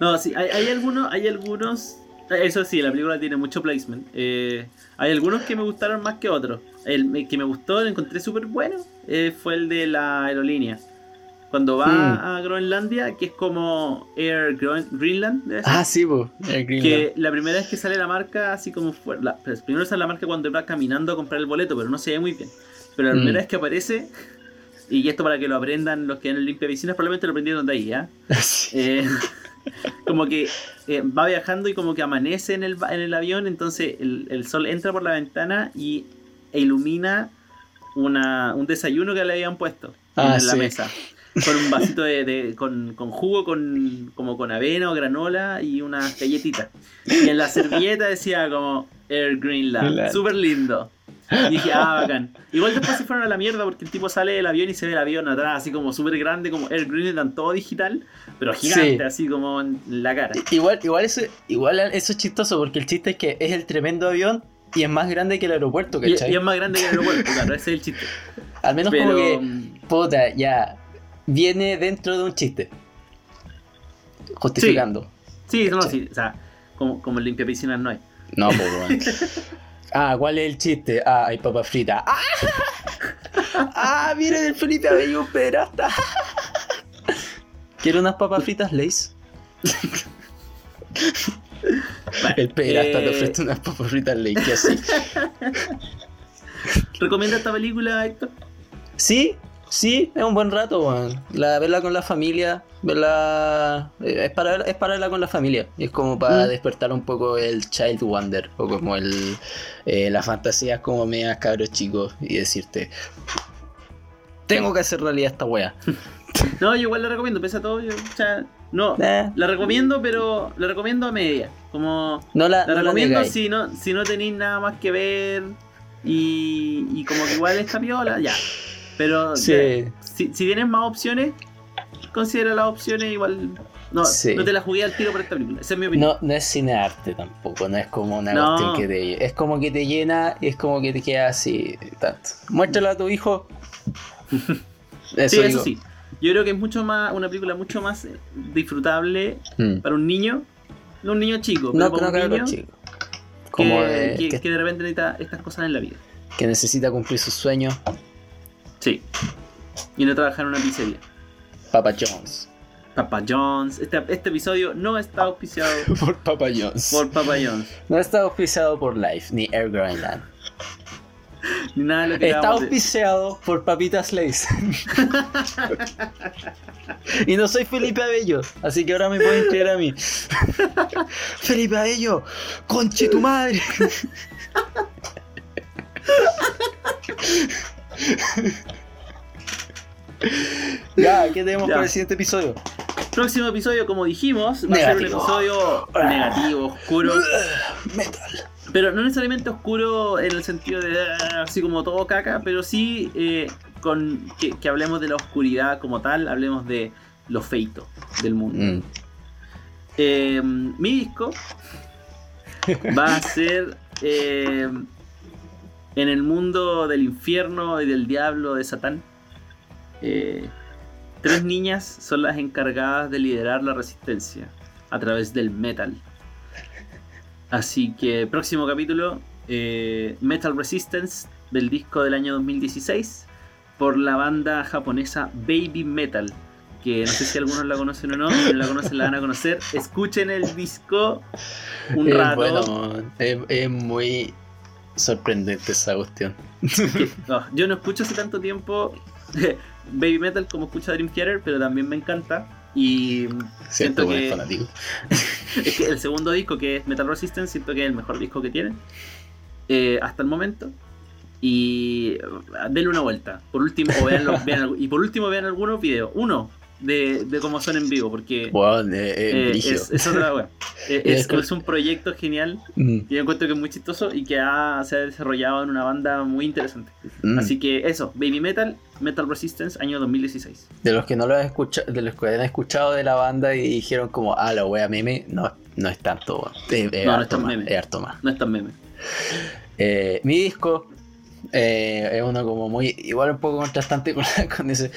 No, sí, hay, hay algunos, hay algunos. Eso sí, la película tiene mucho placement. Eh, hay algunos que me gustaron más que otros. El, que me gustó, lo encontré súper bueno, eh, fue el de la aerolínea. Cuando va Mm. a Groenlandia, que es como Air Groen- Greenland, ser. Ah, sí, el Greenland. que la primera vez que sale la marca, así como fue. La, primero sale la marca cuando va caminando a comprar el boleto, pero no se ve muy bien. Pero la Mm. primera vez que aparece, y esto para que lo aprendan los que en el limpia piscinas, probablemente lo aprendieron de ahí, ¿ya? (laughs) Sí. Eh, como que eh, va viajando y como que amanece en el, en el avión, entonces el, el sol entra por la ventana y e ilumina una, un desayuno que le habían puesto Ah, en la sí. mesa. Con un vasito de, de- con, con jugo, con, como con avena o granola y unas galletitas. Y en la servilleta decía como Air Greenland. Greenland. Súper lindo. Y dije, ah, bacán. Igual después se fueron a la mierda porque el tipo sale del avión y se ve el avión atrás, así como súper grande, como Air Greenland, todo digital, pero gigante, Sí. así como en la cara. Igual, igual, eso, igual eso es chistoso porque el chiste es que es el tremendo avión y es más grande que el aeropuerto, Y, ¿cachai? y es más grande que el aeropuerto, (laughs) claro, ese es el chiste. Al menos Pero, como que, mm, puta, ya, viene dentro de un chiste. Justificando. sí, no, ¿Cachai? sí, o sea, como, como el limpia piscinas no hay. No, pues, weón. (laughs) Ah, ¿cuál es el chiste? Ah, hay papas fritas. ¡Ah! (laughs) ¡Ah! Miren el Felipe Abello Pederasta. ¿Quiere unas papas fritas, Lace? (laughs) El Pederasta eh, te ofrece unas papas fritas, Lace, así. ¿Recomienda esta película, Héctor? Sí, Sí, es un buen rato, weón. La, verla con la familia, verla. eh, Es para, es para verla con la familia. Es como para Mm. despertar un poco el Child Wonder. O como el. Eh, las fantasías como medias cabros chicos. Y decirte. Tengo que hacer realidad esta wea. (laughs) No, yo igual la recomiendo, pese a todo. Yo, o sea, no, Eh, la recomiendo, pero la recomiendo a media. Como no la, la no recomiendo si no, si no tenéis nada más que ver y, y como que igual está piola, ya. Pero Sí. si, si tienes más opciones, considera las opciones igual. No, Sí. no te la jugué al tiro por esta película. Esa es mi opinión. No, no es cine arte tampoco, no es como una No. cuestión que te es como que te llena y es como que te queda así tanto. Muéstralo a tu hijo. (laughs) Eso sí, digo. eso sí. Yo creo que es mucho más una película mucho más eh, disfrutable Mm. para un niño, no un niño chico, pero No, para no un niño chico. que, Como de- que- que, que de repente necesita estas cosas en la vida. que necesita cumplir sus sueños. Sí. Y no trabajar en una pizzería. Papa Jones. Papa John's. Este, este episodio no está auspiciado (laughs) Por Papa Jones. por Papa John's. No está auspiciado por Life ni Air Greenland. Ni nada de lo que Está de- auspiciado por Papitas Lays. (laughs) y no soy Felipe Abello, así que ahora me pueden creer a mí. (laughs) Felipe Abello, conche tu madre. Ya, (laughs) ¿qué tenemos Ya. para el siguiente episodio? Próximo episodio, como dijimos, va a ser un episodio negativo, oscuro. Metal. Pero no necesariamente oscuro en el sentido de ah, así como todo caca, pero sí eh, con que, que hablemos de la oscuridad como tal, hablemos de lo feito del mundo. Mm. Eh, mi disco va a ser eh, en el mundo del infierno y del diablo de Satán. Eh, tres niñas son las encargadas de liderar la resistencia a través del metal. Así que próximo capítulo, eh, Metal Resistance del disco del año 2016 por la banda japonesa Baby Metal. Que no sé si algunos la conocen o no, si no la conocen la van a conocer. Escuchen el disco un Es rato. bueno, es, es muy sorprendente esa cuestión. (laughs) no, yo no escucho hace tanto tiempo (laughs) Baby Metal como escucho Dream Theater, pero también me encanta. Y Siento Siento que fanático. (laughs) es que el segundo disco, que es Metal Resistance, siento que es el mejor disco que tienen eh, hasta el momento. Y eh, denle una vuelta. Por último, vean y por último vean algunos videos. Uno de, de cómo son en vivo, porque Bueno, eh, es, es otra wea. (laughs) Es, es un proyecto genial Mm, y yo encuentro que es muy chistoso y que ha- se ha desarrollado en una banda muy interesante. mm. Así que eso, Baby Metal, Metal Resistance, año 2016. De los que no lo han escuchado, de los que han escuchado de la banda y dijeron como, ah, la wea meme, no, no es tanto, No, no es tan meme. es harto más. No es tan meme. Mi disco eh, es uno como muy, igual un poco contrastante con, con ese.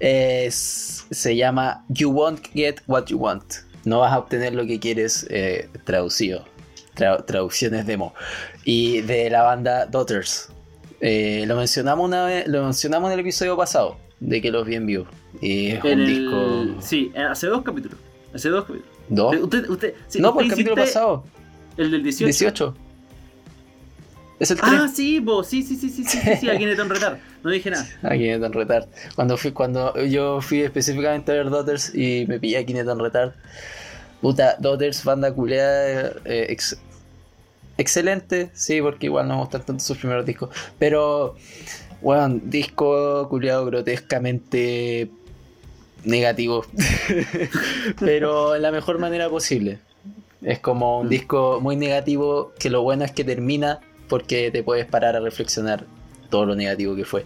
Es- se llama You Won't Get What You Want. No vas a obtener lo que quieres eh, traducido. Tra- traducciones demo. Y de la banda Daughters. Eh, lo mencionamos una vez, lo mencionamos en el episodio pasado, de que los vi en vivo. Y es En un el- disco. Sí, eh, hace dos capítulos. Hace dos capítulos. ¿Dos? Usted, usted, sí, no, por el usted capítulo pasado. El del 18. 18. Es el 3. Ah, sí, vos, sí, sí, sí, sí, sí, sí, sí, aquí en el Retard. No dije nada. (laughs) A Kinect on Retard. Cuando fui, cuando yo fui específicamente a ver Daughters y me pillé a Kinect on Retard. Puta, Daughters, banda culeada, eh, ex- excelente, sí, porque igual no me gustan tanto sus primeros discos. Pero, bueno, disco culeado grotescamente negativo. (laughs) pero en la mejor manera posible. Es como un Mm. disco muy negativo que lo bueno es que termina porque te puedes parar a reflexionar todo lo negativo que fue,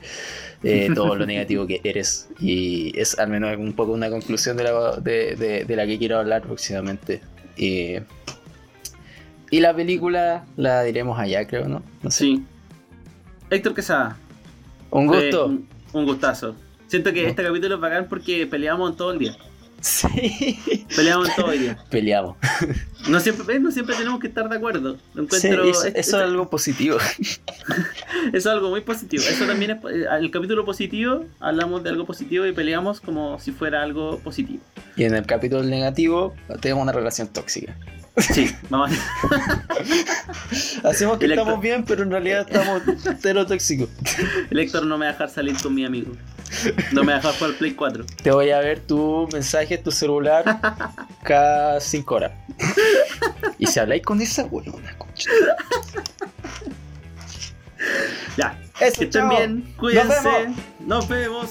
eh, (laughs) todo lo negativo que eres. Y es al menos un poco una conclusión de la, de, de- de la que quiero hablar próximamente. Y, y la película la diremos allá, creo, ¿no? No sé. Sí. Héctor Quesada. Un gusto. Un, un gustazo. Siento que este capítulo es bacán porque peleamos todo el día. Sí. Peleamos todo el día. Peleamos. No siempre, ¿ves? no siempre tenemos que estar de acuerdo. Lo Sí, encuentro, eso, es- eso es algo positivo. Eso (laughs) es algo muy positivo. Eso también es eh, el capítulo positivo, hablamos de algo positivo y peleamos como si fuera algo positivo. Y en el capítulo negativo tenemos una relación tóxica. Sí, vamos (laughs) Hacemos que estamos bien, pero en realidad estamos cero tóxicos. El Héctor no me va a dejar salir con mi amigo. No me va a dejar jugar Play 4. Te voy a ver tu mensaje, tu celular, cada 5 horas. Y si habláis con esa huevona, concha. Ya. Eso, Que estén chao. bien. Cuídense. vemos. Nos vemos.